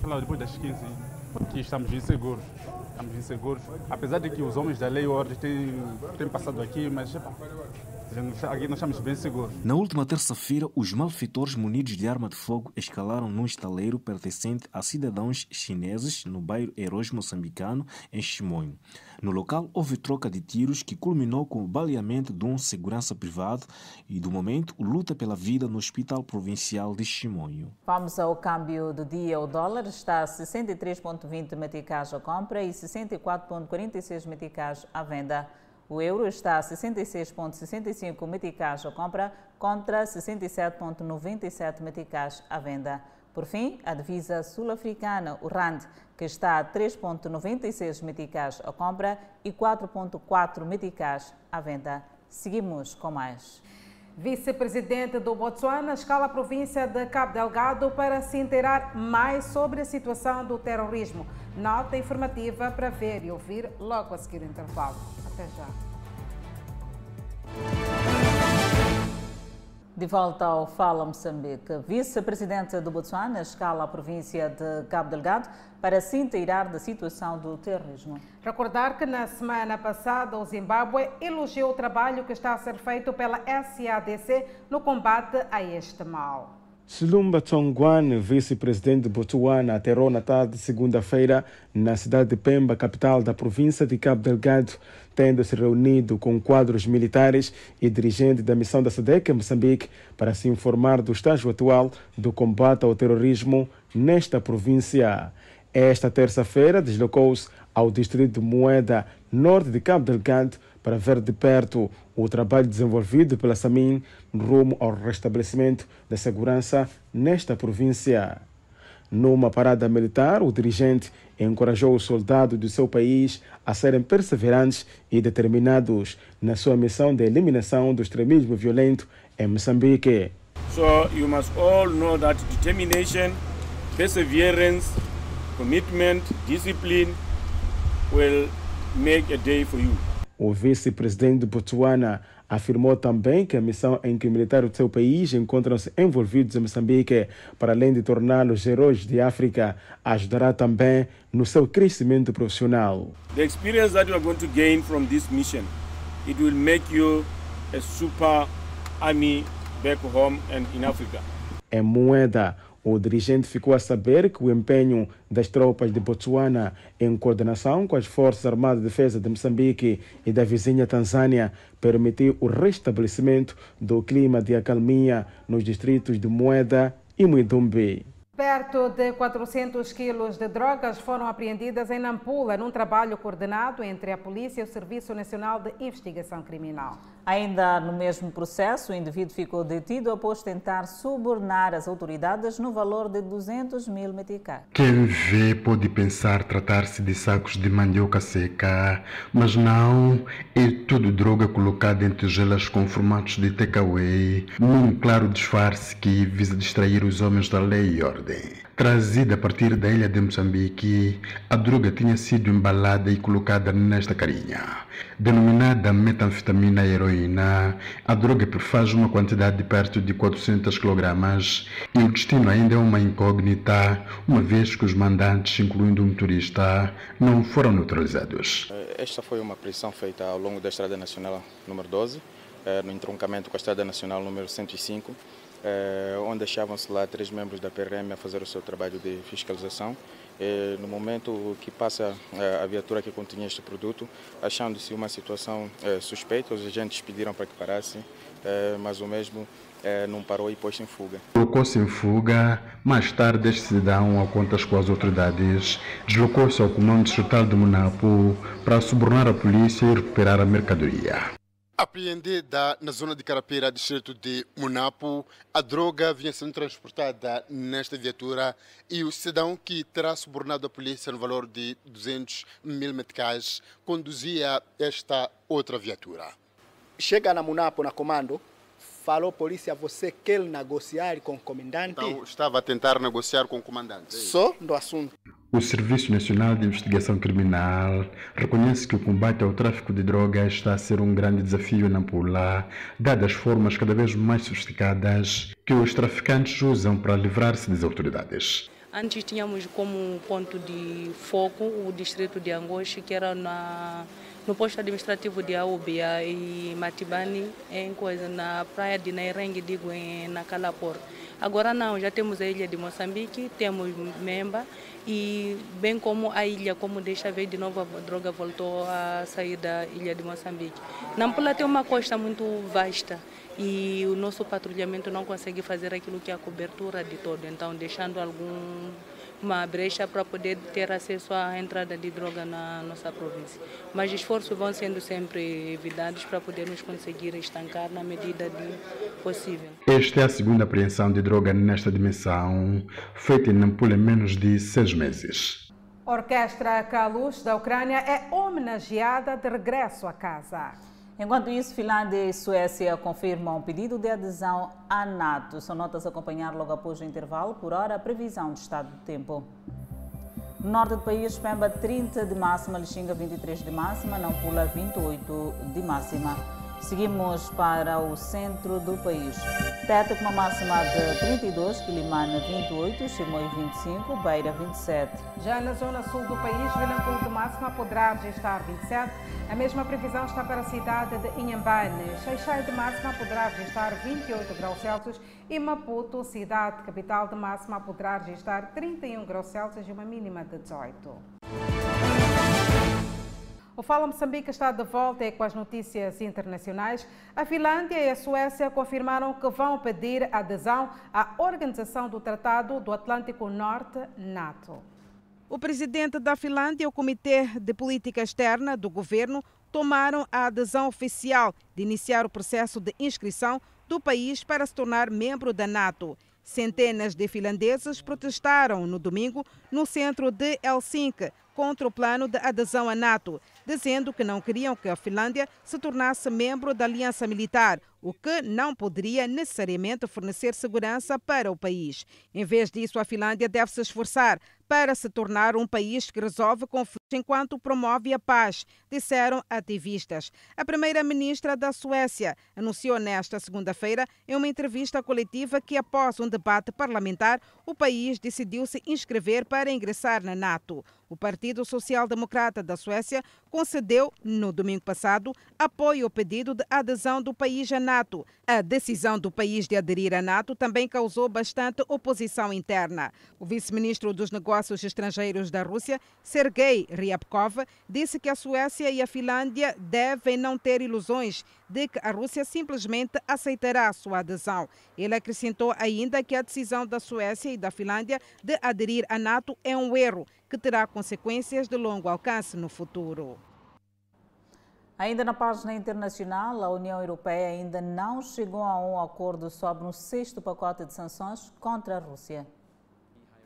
Speaker 49: Lá depois das 15. Aqui estamos inseguros estamos inseguros. Apesar de que os homens da lei e ordem têm, têm passado aqui, mas epa, aqui nós estamos bem seguros.
Speaker 47: Na última terça-feira, os malfeitores munidos de arma de fogo escalaram num estaleiro pertencente a cidadãos chineses no bairro Heróis Moçambicano, em Chimonho. No local, houve troca de tiros que culminou com o baleamento de um segurança privado e, do momento, luta pela vida no Hospital Provincial de Chimonho.
Speaker 1: Vamos ao câmbio do dia. O dólar está a 63,20 meticais à compra e 64,46 meticais à venda. O euro está a 66,65 meticais à compra contra 67,97 meticais à venda. Por fim, a divisa sul-africana, o RAND, que está a 3,96 meticais à compra e 4,4 meticais à venda. Seguimos com mais.
Speaker 2: Vice-presidente do Botsuana escala a província de Cabo Delgado para se inteirar mais sobre a situação do terrorismo. Nota informativa para ver e ouvir logo a seguir o intervalo. Até já.
Speaker 1: De volta ao Fala Moçambique, vice-presidente do Botsuana escala a província de Cabo Delgado para se inteirar da situação do terrorismo.
Speaker 2: Recordar que na semana passada o Zimbábue elogiou o trabalho que está a ser feito pela SADC no combate a este mal.
Speaker 50: Silumba Tsongwan, vice-presidente de Botswana, aterrou na tarde de segunda-feira na cidade de Pemba, capital da província de Cabo Delgado, tendo se reunido com quadros militares e dirigentes da missão da SADC em Moçambique para se informar do estágio atual do combate ao terrorismo nesta província. Esta terça-feira deslocou-se ao distrito de Moeda, norte de Cabo Delgado, para ver de perto o trabalho desenvolvido pela SAMIN rumo ao restabelecimento da segurança nesta província. Numa parada militar, o dirigente encorajou os soldados do seu país a serem perseverantes e determinados na sua missão de eliminação do extremismo violento em Moçambique.
Speaker 51: So you must all know that determination, perseverance, commitment, discipline will make a day for you.
Speaker 50: O vice-presidente de Botswana afirmou também que a missão em que militares do seu país encontram-se envolvidos em Moçambique, para além de torná-los heróis de África, ajudará também no seu crescimento profissional.
Speaker 51: The experience that you are going to gain from this mission, it will make you a super army back home and in Africa.
Speaker 50: Em Moeda, o dirigente ficou a saber que o empenho das tropas de Botsuana, em coordenação com as Forças Armadas de Defesa de Moçambique e da vizinha Tanzânia, permitiu o restabelecimento do clima de acalmia nos distritos de Moeda e Muidumbi.
Speaker 2: Perto de 400 quilos de drogas foram apreendidas em Nampula, num trabalho coordenado entre a Polícia e o Serviço Nacional de Investigação Criminal.
Speaker 1: Ainda no mesmo processo, o indivíduo ficou detido após tentar subornar as autoridades no valor de 200 mil meticais.
Speaker 52: Quem vê pode pensar tratar-se de sacos de mandioca seca, mas não, é tudo droga colocada em tigelas com formatos de takeaway, num claro disfarce que visa distrair os homens da lei e ordem. Trazida a partir da ilha de Moçambique, a droga tinha sido embalada e colocada nesta carinha. Denominada metanfetamina heroína, a droga perfaz uma quantidade de perto de 400 kg e o destino ainda é uma incógnita, uma vez que os mandantes, incluindo o motorista, não foram neutralizados.
Speaker 53: Esta foi uma prisão feita ao longo da Estrada Nacional número 12, no entroncamento com a Estrada Nacional número 105 eh, onde achavam-se lá três membros da PRM a fazer o seu trabalho de fiscalização. E, no momento que passa eh, a viatura que continha este produto, achando-se uma situação eh, suspeita, os agentes pediram para que parasse, mas o mesmo não parou e pôs-se em fuga.
Speaker 52: Colocou-se em fuga, mais tarde este cidadão, ao contas com as autoridades, deslocou-se ao comando distrital de Monapo para subornar a polícia e recuperar a mercadoria.
Speaker 54: Apreendida na zona de Carapira, distrito de Munapo, a droga vinha sendo transportada nesta viatura e o cidadão que terá subornado a polícia no valor de 200 mil meticais conduzia esta outra viatura.
Speaker 55: Chega na Munapo, na comando, falou polícia você quer negociar com o comandante?
Speaker 54: Então, estava a tentar negociar com o comandante. É
Speaker 55: Só do assunto.
Speaker 52: O Serviço Nacional de Investigação Criminal reconhece que o combate ao tráfico de drogas está a ser um grande desafio na Pula, dadas as formas cada vez mais sofisticadas que os traficantes usam para livrar-se das autoridades.
Speaker 39: Antes tínhamos como ponto de foco o distrito de Angoche, que era na, no posto administrativo de Aubia e Matibani, em coisa, na praia de Nairengue, digo, em, na Calapor. Agora não, já temos a ilha de Moçambique, temos Memba e bem como a ilha, como deixa ver de novo a droga voltou a sair da ilha de Moçambique. Nampula tem uma costa muito vasta e o nosso patrulhamento não consegue fazer aquilo que é a cobertura de todo, então deixando algum uma brecha para poder ter acesso à entrada de droga na nossa província. Mas esforços vão sendo sempre evitados para podermos conseguir estancar na medida de possível.
Speaker 52: Esta é a segunda apreensão de droga nesta dimensão, feita em Nampula em menos de seis meses.
Speaker 2: A Orquestra Kalush da Ucrânia é homenageada de regresso a casa.
Speaker 1: Enquanto isso, Finlândia e Suécia confirmam pedido de adesão à NATO. São notas a acompanhar logo após o intervalo. Por hora, a previsão de estado do tempo. No norte do país, Pemba 30 de máxima, Lixinga 23 de máxima, Nampula 28 de máxima. Seguimos para o centro do país. Teta com uma máxima de 32, Quilimana 28, Chimoio 25, Beira 27.
Speaker 2: Já na zona sul do país, Vilanculo de máxima poderá registrar 27. A mesma previsão está para a cidade de Inhambane. Xaixai de máxima poderá registrar 28 graus Celsius e Maputo, cidade capital de máxima, poderá registrar 31 graus Celsius e uma mínima de 18. O Fala Moçambique está de volta com as notícias internacionais. A Finlândia e a Suécia confirmaram que vão pedir adesão à Organização do Tratado do Atlântico Norte, NATO. O presidente da Finlândia e o Comitê de Política Externa do governo tomaram a adesão oficial de iniciar o processo de inscrição do país para se tornar membro da NATO. Centenas de finlandeses protestaram no domingo no centro de Helsinki contra o plano de adesão à NATO, dizendo que não queriam que a Finlândia se tornasse membro da aliança militar, o que não poderia necessariamente fornecer segurança para o país. Em vez disso, a Finlândia deve se esforçar para se tornar um país que resolve conflitos enquanto promove a paz, disseram ativistas. A primeira-ministra da Suécia anunciou nesta segunda-feira, em uma entrevista coletiva, que após um debate parlamentar, o país decidiu se inscrever para ingressar na NATO. O Partido Social Democrata da Suécia concedeu, no domingo passado, apoio ao pedido de adesão do país à NATO. A decisão do país de aderir à NATO também causou bastante oposição interna. O vice-ministro dos Negócios Estrangeiros da Rússia, Sergei Ryabkov, disse que a Suécia e a Finlândia devem não ter ilusões de que a Rússia simplesmente aceitará sua adesão. Ele acrescentou ainda que a decisão da Suécia e da Finlândia de aderir à NATO é um erro que terá consequências de longo alcance no futuro.
Speaker 1: Ainda na página internacional, a União Europeia ainda não chegou a um acordo sobre um sexto pacote de sanções contra a Rússia.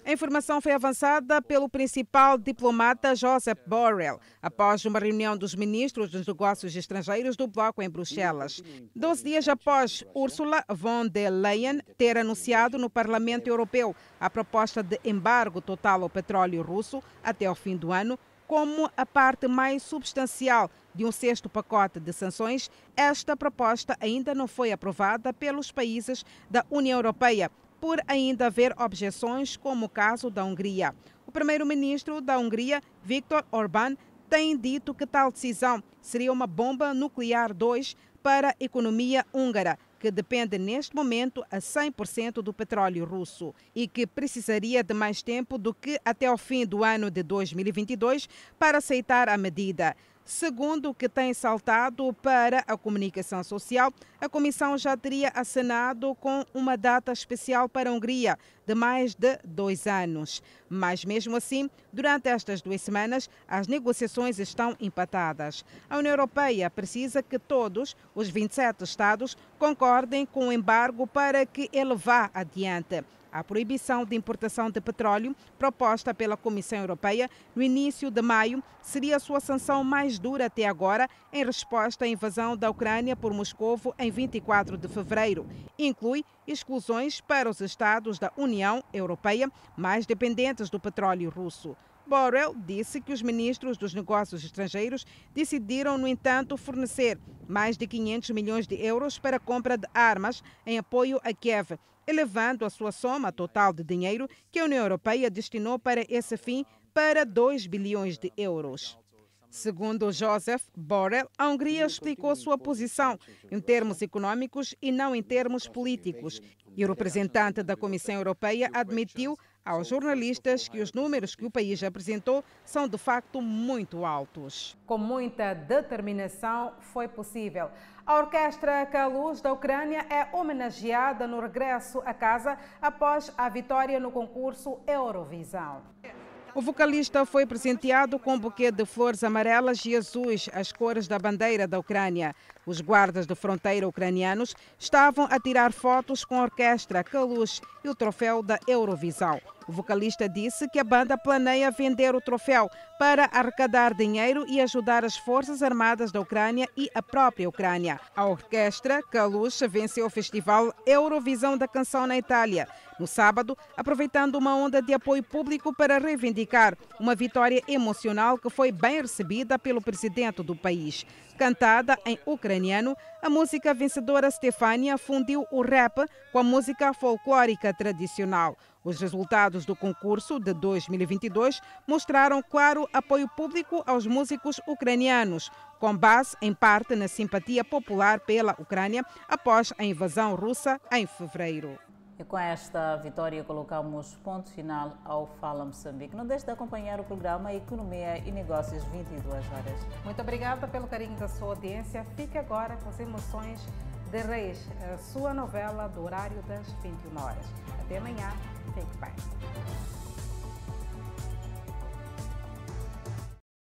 Speaker 2: A informação foi avançada pelo principal diplomata Joseph Borrell, após uma reunião dos ministros dos negócios estrangeiros do bloco em Bruxelas. Doze dias após Ursula von der Leyen ter anunciado no Parlamento Europeu a proposta de embargo total ao petróleo russo até o fim do ano, como a parte mais substancial de um sexto pacote de sanções, esta proposta ainda não foi aprovada pelos países da União Europeia, por ainda haver objeções, como o caso da Hungria. O primeiro-ministro da Hungria, Viktor Orbán, tem dito que tal decisão seria uma bomba nuclear 2 para a economia húngara, que depende neste momento a 100% do petróleo russo e que precisaria de mais tempo do que até o fim do ano de 2022 para aceitar a medida. Segundo o que tem saltado para a comunicação social, a Comissão já teria assinado com uma data especial para a Hungria de mais de dois anos. Mas, mesmo assim, durante estas duas semanas, as negociações estão empatadas. A União Europeia precisa que todos os 27 Estados concordem com o embargo para que ele vá adiante. A proibição de importação de petróleo, proposta pela Comissão Europeia no início de maio, seria a sua sanção mais dura até agora, em resposta à invasão da Ucrânia por Moscovo em 24 de fevereiro. Inclui exclusões para os Estados da União Europeia mais dependentes do petróleo russo. Borrell disse que os ministros dos negócios estrangeiros decidiram, no entanto, fornecer mais de 500 milhões de euros para a compra de armas em apoio a Kiev, elevando a sua soma total de dinheiro que a União Europeia destinou para esse fim para 2 bilhões de euros. Segundo Joseph Borrell, a Hungria explicou sua posição em termos econômicos e não em termos políticos. E o representante da Comissão Europeia admitiu aos jornalistas que os números que o país apresentou são de facto muito altos. Com muita determinação foi possível. A Orquestra Kaluz da Ucrânia é homenageada no regresso a casa após a vitória no concurso Eurovisão. O vocalista foi presenteado com um buquê de flores amarelas e azuis, as cores da bandeira da Ucrânia. Os guardas de fronteira ucranianos estavam a tirar fotos com a orquestra Kalush e o troféu da Eurovisão. O vocalista disse que a banda planeia vender o troféu para arrecadar dinheiro e ajudar as Forças Armadas da Ucrânia e a própria Ucrânia. A orquestra Kalush venceu o festival Eurovisão da Canção na Itália no sábado, aproveitando uma onda de apoio público para reivindicar uma vitória emocional que foi bem recebida pelo presidente do país. Cantada em ucraniano, a música vencedora Stefania fundiu o rap com a música folclórica tradicional. Os resultados do concurso de 2022 mostraram claro apoio público aos músicos ucranianos, com base em parte na simpatia popular pela Ucrânia após a invasão russa em fevereiro.
Speaker 1: E com esta vitória colocamos ponto final ao Fala Moçambique. Não deixe de acompanhar o programa Economia e Negócios 22 horas.
Speaker 2: Muito obrigada pelo carinho da sua audiência. Fique agora com as emoções de Reis, a sua novela do horário das 21 horas. Até amanhã. Fique bem.